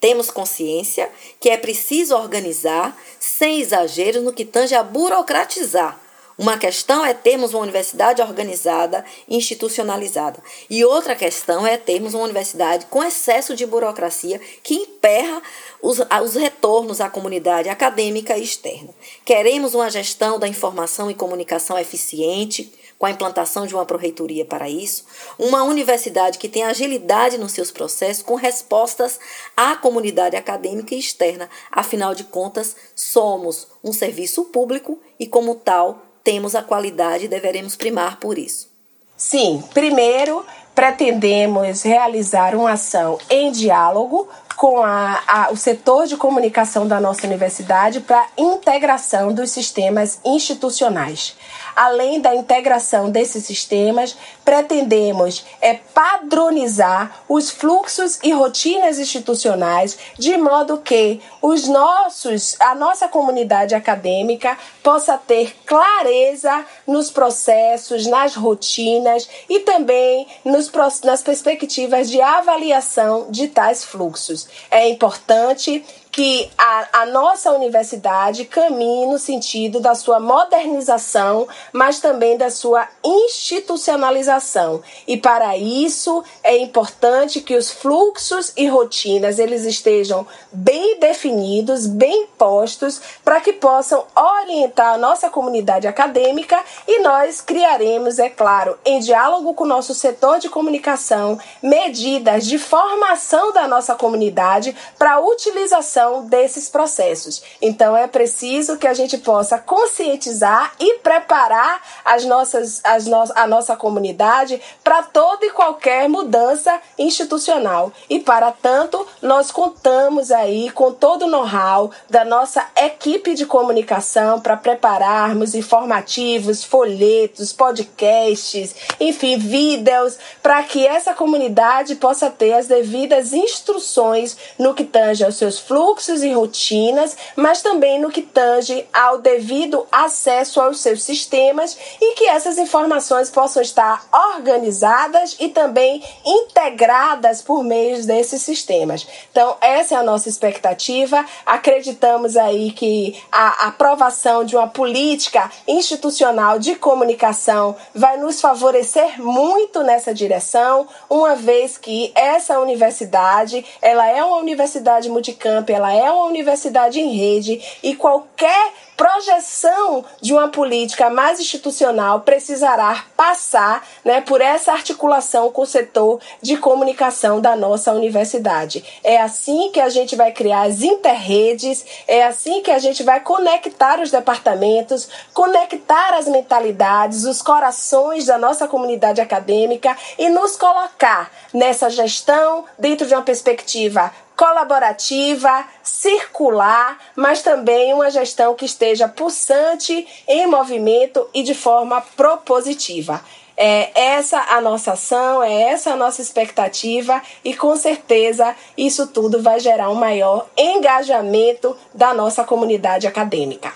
temos consciência que é preciso organizar sem exageros no que tange a burocratizar uma questão é termos uma universidade organizada, institucionalizada. E outra questão é termos uma universidade com excesso de burocracia que emperra os, os retornos à comunidade acadêmica e externa. Queremos uma gestão da informação e comunicação eficiente, com a implantação de uma proreitoria para isso, uma universidade que tenha agilidade nos seus processos, com respostas à comunidade acadêmica e externa. Afinal de contas, somos um serviço público e, como tal, temos a qualidade e deveremos primar por isso. Sim, primeiro pretendemos realizar uma ação em diálogo com a, a, o setor de comunicação da nossa universidade para integração dos sistemas institucionais. Além da integração desses sistemas, pretendemos é padronizar os fluxos e rotinas institucionais de modo que os nossos, a nossa comunidade acadêmica possa ter clareza nos processos, nas rotinas e também nos, nas perspectivas de avaliação de tais fluxos. É importante que a, a nossa universidade caminhe no sentido da sua modernização, mas também da sua institucionalização. E para isso é importante que os fluxos e rotinas eles estejam bem definidos, bem postos, para que possam orientar a nossa comunidade acadêmica e nós criaremos, é claro, em diálogo com o nosso setor de comunicação, medidas de formação da nossa comunidade para a utilização desses processos. Então é preciso que a gente possa conscientizar e preparar as nossas, as no, a nossa comunidade para toda e qualquer mudança institucional. E para tanto, nós contamos aí com todo o know-how da nossa equipe de comunicação para prepararmos informativos, folhetos, podcasts, enfim, vídeos, para que essa comunidade possa ter as devidas instruções no que tange aos seus fluxos fluxos e rotinas, mas também no que tange ao devido acesso aos seus sistemas e que essas informações possam estar organizadas e também integradas por meio desses sistemas. Então, essa é a nossa expectativa. Acreditamos aí que a aprovação de uma política institucional de comunicação vai nos favorecer muito nessa direção, uma vez que essa universidade, ela é uma universidade multicamp, ela ela é uma universidade em rede e qualquer projeção de uma política mais institucional precisará passar né, por essa articulação com o setor de comunicação da nossa universidade. É assim que a gente vai criar as interredes, é assim que a gente vai conectar os departamentos, conectar as mentalidades, os corações da nossa comunidade acadêmica e nos colocar nessa gestão dentro de uma perspectiva colaborativa, circular, mas também uma gestão que esteja pulsante, em movimento e de forma propositiva. É essa a nossa ação, é essa a nossa expectativa e com certeza isso tudo vai gerar um maior engajamento da nossa comunidade acadêmica.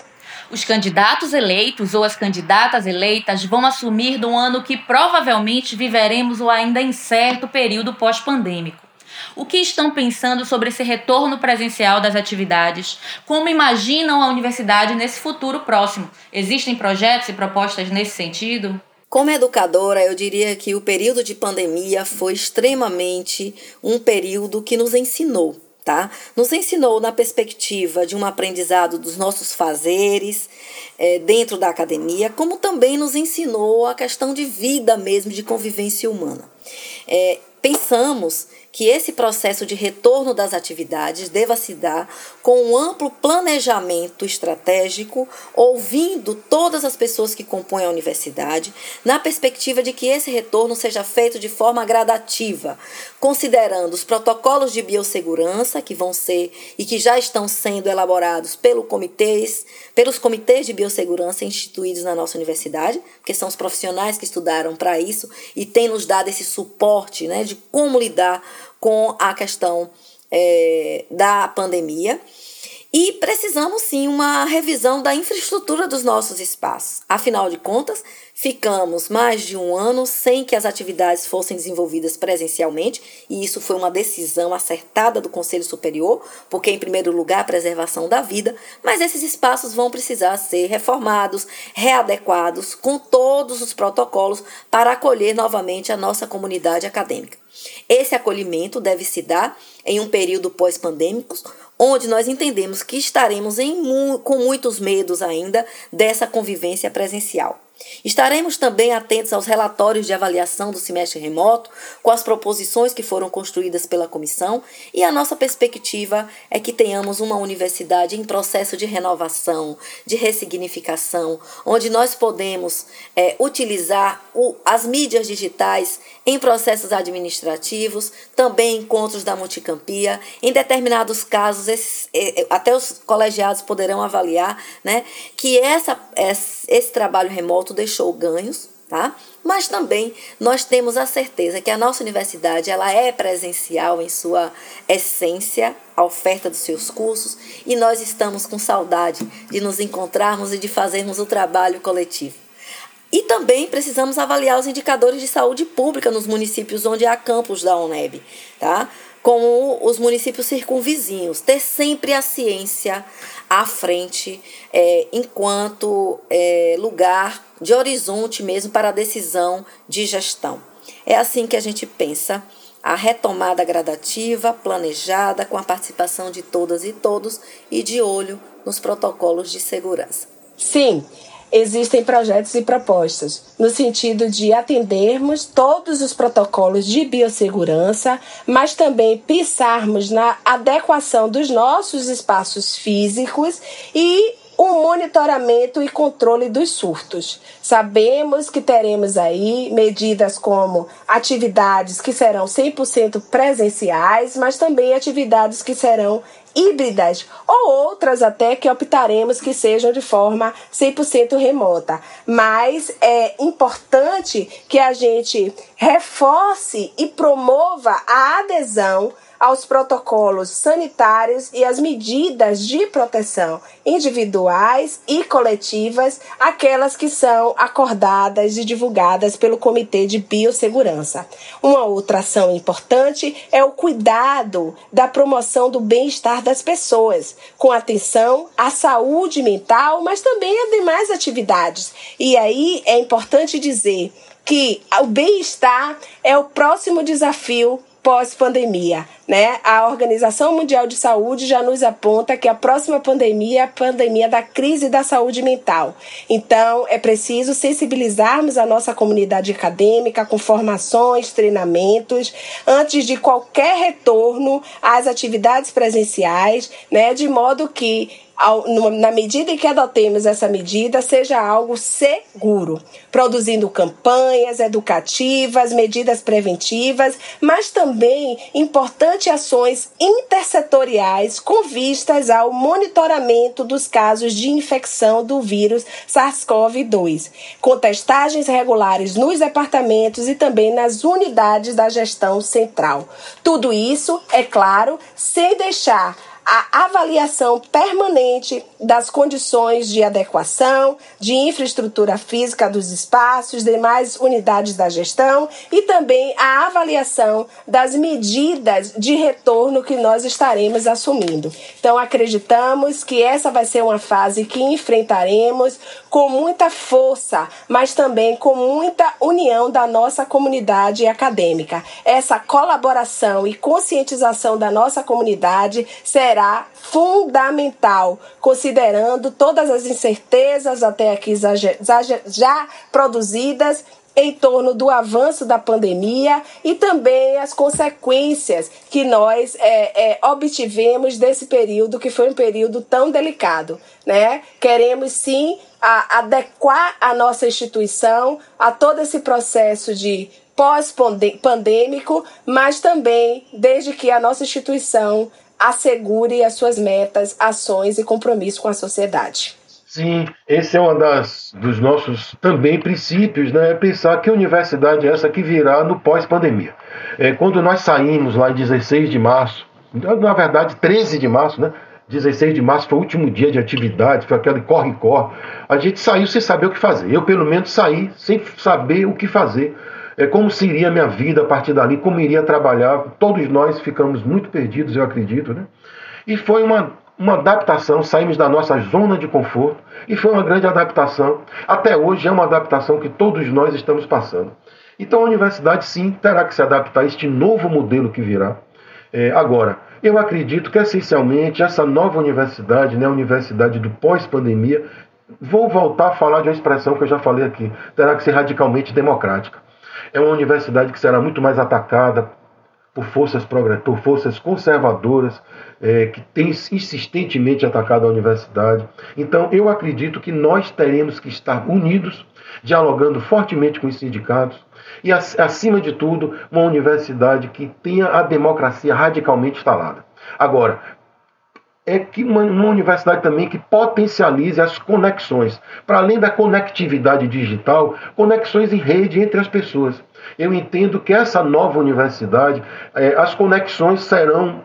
Os candidatos eleitos ou as candidatas eleitas vão assumir no ano que provavelmente viveremos o ainda incerto período pós-pandêmico. O que estão pensando sobre esse retorno presencial das atividades? Como imaginam a universidade nesse futuro próximo? Existem projetos e propostas nesse sentido? Como educadora, eu diria que o período de pandemia foi extremamente um período que nos ensinou, tá? Nos ensinou na perspectiva de um aprendizado dos nossos fazeres é, dentro da academia, como também nos ensinou a questão de vida mesmo, de convivência humana. É, pensamos que esse processo de retorno das atividades deva se dar com um amplo planejamento estratégico, ouvindo todas as pessoas que compõem a universidade, na perspectiva de que esse retorno seja feito de forma gradativa, considerando os protocolos de biossegurança que vão ser e que já estão sendo elaborados pelo comitês, pelos comitês de biossegurança instituídos na nossa universidade, que são os profissionais que estudaram para isso e têm nos dado esse suporte né, de como lidar com a questão é, da pandemia. E precisamos sim uma revisão da infraestrutura dos nossos espaços. Afinal de contas, ficamos mais de um ano sem que as atividades fossem desenvolvidas presencialmente, e isso foi uma decisão acertada do Conselho Superior, porque, em primeiro lugar, a preservação da vida, mas esses espaços vão precisar ser reformados, readequados, com todos os protocolos para acolher novamente a nossa comunidade acadêmica. Esse acolhimento deve se dar em um período pós-pandêmico, onde nós entendemos que estaremos em, com muitos medos ainda dessa convivência presencial. Estaremos também atentos aos relatórios de avaliação do semestre remoto, com as proposições que foram construídas pela comissão, e a nossa perspectiva é que tenhamos uma universidade em processo de renovação, de ressignificação, onde nós podemos é, utilizar o, as mídias digitais em processos administrativos, também encontros da multicampia. Em determinados casos, esses, é, é, até os colegiados poderão avaliar né, que essa, esse trabalho remoto deixou ganhos, tá? Mas também nós temos a certeza que a nossa universidade ela é presencial em sua essência, a oferta dos seus cursos, e nós estamos com saudade de nos encontrarmos e de fazermos o trabalho coletivo. E também precisamos avaliar os indicadores de saúde pública nos municípios onde há campos da UNEB, tá? Como os municípios circunvizinhos, ter sempre a ciência à frente, é, enquanto é, lugar de horizonte mesmo para a decisão de gestão. É assim que a gente pensa a retomada gradativa, planejada, com a participação de todas e todos e de olho nos protocolos de segurança. Sim, existem projetos e propostas no sentido de atendermos todos os protocolos de biossegurança, mas também pensarmos na adequação dos nossos espaços físicos e o monitoramento e controle dos surtos. Sabemos que teremos aí medidas como atividades que serão 100% presenciais, mas também atividades que serão híbridas ou outras até que optaremos que sejam de forma 100% remota. Mas é importante que a gente reforce e promova a adesão aos protocolos sanitários e às medidas de proteção individuais e coletivas, aquelas que são acordadas e divulgadas pelo Comitê de Biossegurança. Uma outra ação importante é o cuidado da promoção do bem-estar das pessoas, com atenção à saúde mental, mas também a demais atividades. E aí é importante dizer que o bem-estar é o próximo desafio pós-pandemia, né? A Organização Mundial de Saúde já nos aponta que a próxima pandemia é a pandemia da crise da saúde mental. Então, é preciso sensibilizarmos a nossa comunidade acadêmica com formações, treinamentos, antes de qualquer retorno às atividades presenciais, né? De modo que na medida em que adotemos essa medida, seja algo seguro, produzindo campanhas educativas, medidas preventivas, mas também importantes ações intersetoriais com vistas ao monitoramento dos casos de infecção do vírus SARS-CoV-2, com testagens regulares nos departamentos e também nas unidades da gestão central. Tudo isso, é claro, sem deixar a avaliação permanente das condições de adequação, de infraestrutura física dos espaços, demais unidades da gestão e também a avaliação das medidas de retorno que nós estaremos assumindo. Então, acreditamos que essa vai ser uma fase que enfrentaremos com muita força, mas também com muita união da nossa comunidade acadêmica. Essa colaboração e conscientização da nossa comunidade será fundamental, considerando todas as incertezas até aqui já produzidas em torno do avanço da pandemia e também as consequências que nós é, é, obtivemos desse período, que foi um período tão delicado. Né? Queremos sim a, adequar a nossa instituição a todo esse processo de pós-pandêmico, mas também desde que a nossa instituição assegure as suas metas, ações e compromissos com a sociedade. Sim, esse é um das, dos nossos também princípios, né? É pensar que universidade é essa que virá no pós-pandemia. É, quando nós saímos lá em 16 de março, na verdade 13 de março, né? 16 de março foi o último dia de atividade, foi aquele corre-corre. A gente saiu sem saber o que fazer. Eu, pelo menos, saí sem saber o que fazer. É, como seria a minha vida a partir dali, como iria trabalhar. Todos nós ficamos muito perdidos, eu acredito, né? E foi uma uma adaptação, saímos da nossa zona de conforto e foi uma grande adaptação. Até hoje é uma adaptação que todos nós estamos passando. Então a universidade sim terá que se adaptar a este novo modelo que virá. É, agora, eu acredito que essencialmente essa nova universidade, né, a universidade do pós-pandemia, vou voltar a falar de uma expressão que eu já falei aqui, terá que ser radicalmente democrática. É uma universidade que será muito mais atacada por forças, por forças conservadoras é, que têm insistentemente atacado a universidade. Então, eu acredito que nós teremos que estar unidos, dialogando fortemente com os sindicatos e, acima de tudo, uma universidade que tenha a democracia radicalmente instalada. Agora, é que uma, uma, universidade também que potencialize as conexões, para além da conectividade digital, conexões em rede entre as pessoas. Eu entendo que essa nova universidade, é, as conexões serão,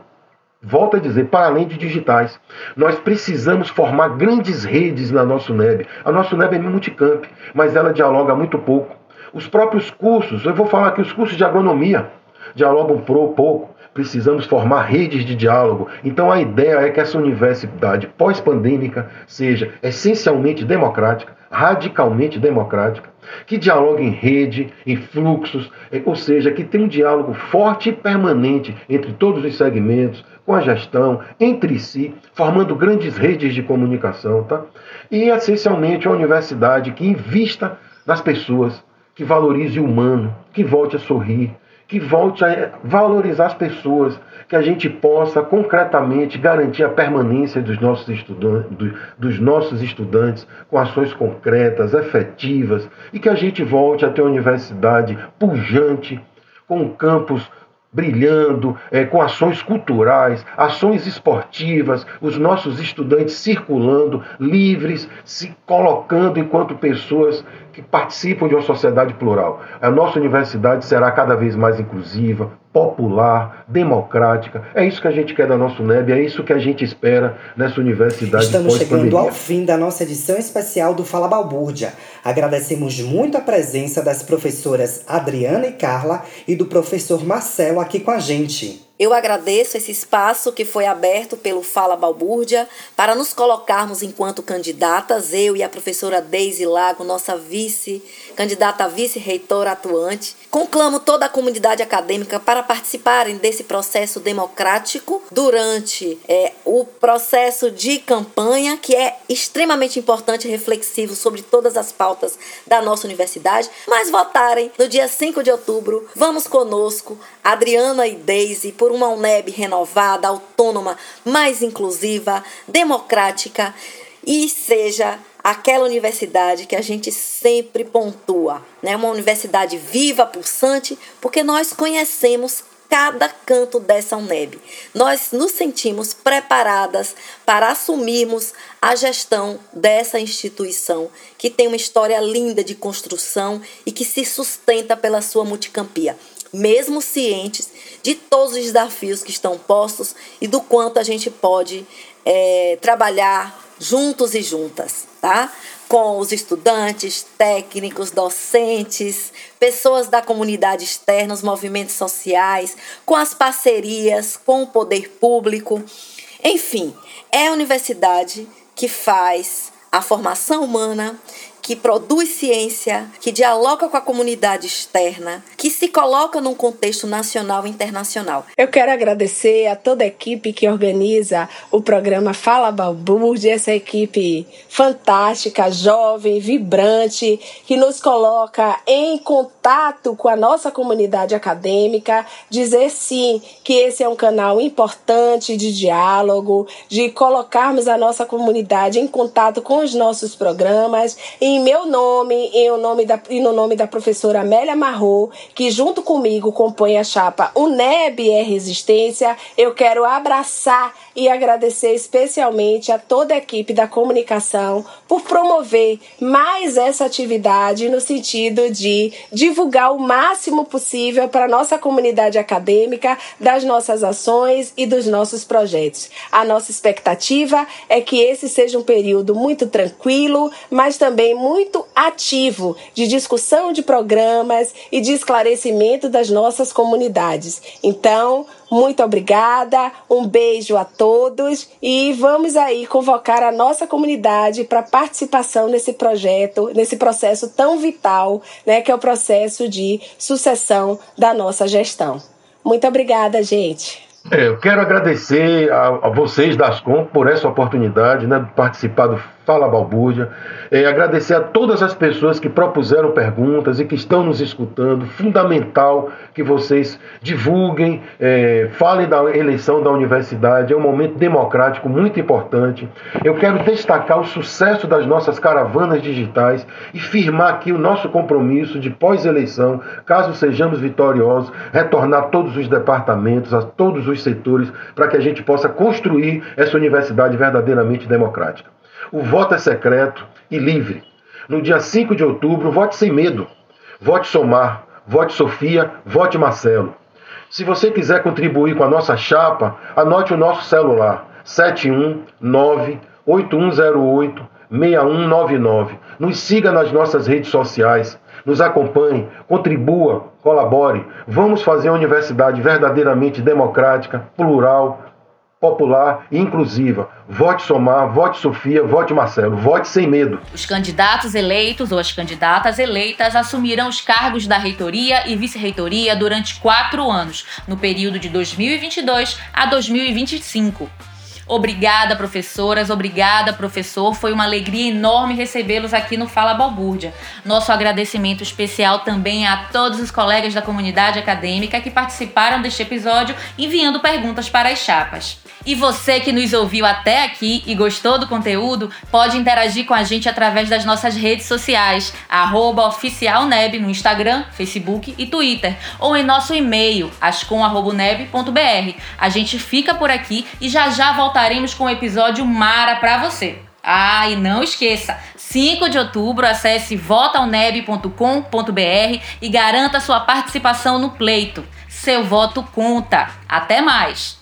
volto a dizer, para além de digitais. Nós precisamos formar grandes redes na nossa NEB. A nossa NEB é multicamp, mas ela dialoga muito pouco. Os próprios cursos, eu vou falar aqui, os cursos de agronomia dialogam pro pouco precisamos formar redes de diálogo. Então a ideia é que essa universidade pós-pandêmica seja essencialmente democrática, radicalmente democrática, que dialogue em rede, em fluxos, é, ou seja, que tenha um diálogo forte e permanente entre todos os segmentos, com a gestão, entre si, formando grandes redes de comunicação, tá? E essencialmente uma universidade que invista nas pessoas, que valorize o humano, que volte a sorrir, que volte a valorizar as pessoas, que a gente possa concretamente garantir a permanência dos nossos estudantes, dos nossos estudantes com ações concretas, efetivas, e que a gente volte a ter uma universidade pujante, com um campus brilhando, é, com ações culturais, ações esportivas, os nossos estudantes circulando, livres, se colocando enquanto pessoas que participam de uma sociedade plural. A nossa universidade será cada vez mais inclusiva, popular, democrática. É isso que a gente quer da nossa UNEB, é isso que a gente espera nessa universidade Estamos chegando ao fim da nossa edição especial do Fala Balbúrdia. Agradecemos muito a presença das professoras Adriana e Carla e do professor Marcelo aqui com a gente. Eu agradeço esse espaço que foi aberto pelo Fala Balbúrdia para nos colocarmos enquanto candidatas, eu e a professora Deise Lago, nossa vice, candidata a vice-reitora atuante. Conclamo toda a comunidade acadêmica para participarem desse processo democrático durante é, o processo de campanha, que é extremamente importante e reflexivo sobre todas as pautas da nossa universidade, mas votarem no dia 5 de outubro. Vamos conosco, Adriana e Deise, por uma UNEB renovada, autônoma, mais inclusiva, democrática e seja aquela universidade que a gente sempre pontua, né? Uma universidade viva, pulsante, porque nós conhecemos cada canto dessa UNEB. Nós nos sentimos preparadas para assumirmos a gestão dessa instituição que tem uma história linda de construção e que se sustenta pela sua multicampia mesmo cientes de todos os desafios que estão postos e do quanto a gente pode é, trabalhar juntos e juntas, tá? Com os estudantes, técnicos, docentes, pessoas da comunidade externa, os movimentos sociais, com as parcerias, com o poder público. Enfim, é a universidade que faz a formação humana, que produz ciência, que dialoga com a comunidade externa, que se coloca num contexto nacional e internacional. Eu quero agradecer a toda a equipe que organiza o programa Fala Balbúrdia, essa equipe fantástica, jovem, vibrante, que nos coloca em contato com a nossa comunidade acadêmica, dizer sim que esse é um canal importante de diálogo, de colocarmos a nossa comunidade em contato com os nossos programas e em meu nome em o nome da, e no nome da professora Amélia Marrou, que junto comigo compõe a chapa UNEB é Resistência, eu quero abraçar e agradecer especialmente a toda a equipe da comunicação por promover mais essa atividade no sentido de divulgar o máximo possível para a nossa comunidade acadêmica das nossas ações e dos nossos projetos. A nossa expectativa é que esse seja um período muito tranquilo, mas também muito ativo de discussão de programas e de esclarecimento das nossas comunidades. Então, muito obrigada, um beijo a todos e vamos aí convocar a nossa comunidade para participação nesse projeto, nesse processo tão vital, né, que é o processo de sucessão da nossa gestão. Muito obrigada, gente. É, eu quero agradecer a, a vocês da Ascom por essa oportunidade né, de participar do Fala Balbúrdia. É, agradecer a todas as pessoas que propuseram perguntas e que estão nos escutando. Fundamental que vocês divulguem, é, falem da eleição da universidade. É um momento democrático muito importante. Eu quero destacar o sucesso das nossas caravanas digitais e firmar aqui o nosso compromisso de pós-eleição, caso sejamos vitoriosos, retornar todos os departamentos, a todos os setores, para que a gente possa construir essa universidade verdadeiramente democrática. O voto é secreto e livre. No dia 5 de outubro, vote sem medo. Vote Somar, vote Sofia, vote Marcelo. Se você quiser contribuir com a nossa chapa, anote o nosso celular 719 8108 6199. Nos siga nas nossas redes sociais, nos acompanhe, contribua, colabore. Vamos fazer uma universidade verdadeiramente democrática, plural, popular e inclusiva. Vote Somar, vote Sofia, vote Marcelo, vote sem medo. Os candidatos eleitos ou as candidatas eleitas assumirão os cargos da reitoria e vice-reitoria durante quatro anos, no período de 2022 a 2025. Obrigada, professoras, obrigada, professor. Foi uma alegria enorme recebê-los aqui no Fala Balbúrdia. Nosso agradecimento especial também a todos os colegas da comunidade acadêmica que participaram deste episódio enviando perguntas para as chapas. E você que nos ouviu até aqui e gostou do conteúdo, pode interagir com a gente através das nossas redes sociais, oficialneb no Instagram, Facebook e Twitter, ou em nosso e-mail, ascom.neb.br. A gente fica por aqui e já já voltaremos com um episódio mara para você. Ah, e não esqueça, 5 de outubro, acesse votauneb.com.br e garanta sua participação no pleito. Seu voto conta. Até mais!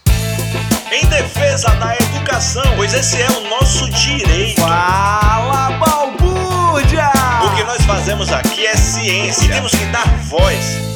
em defesa da educação, pois esse é o nosso direito. Fala, balbúrdia! O que nós fazemos aqui é ciência e temos que dar voz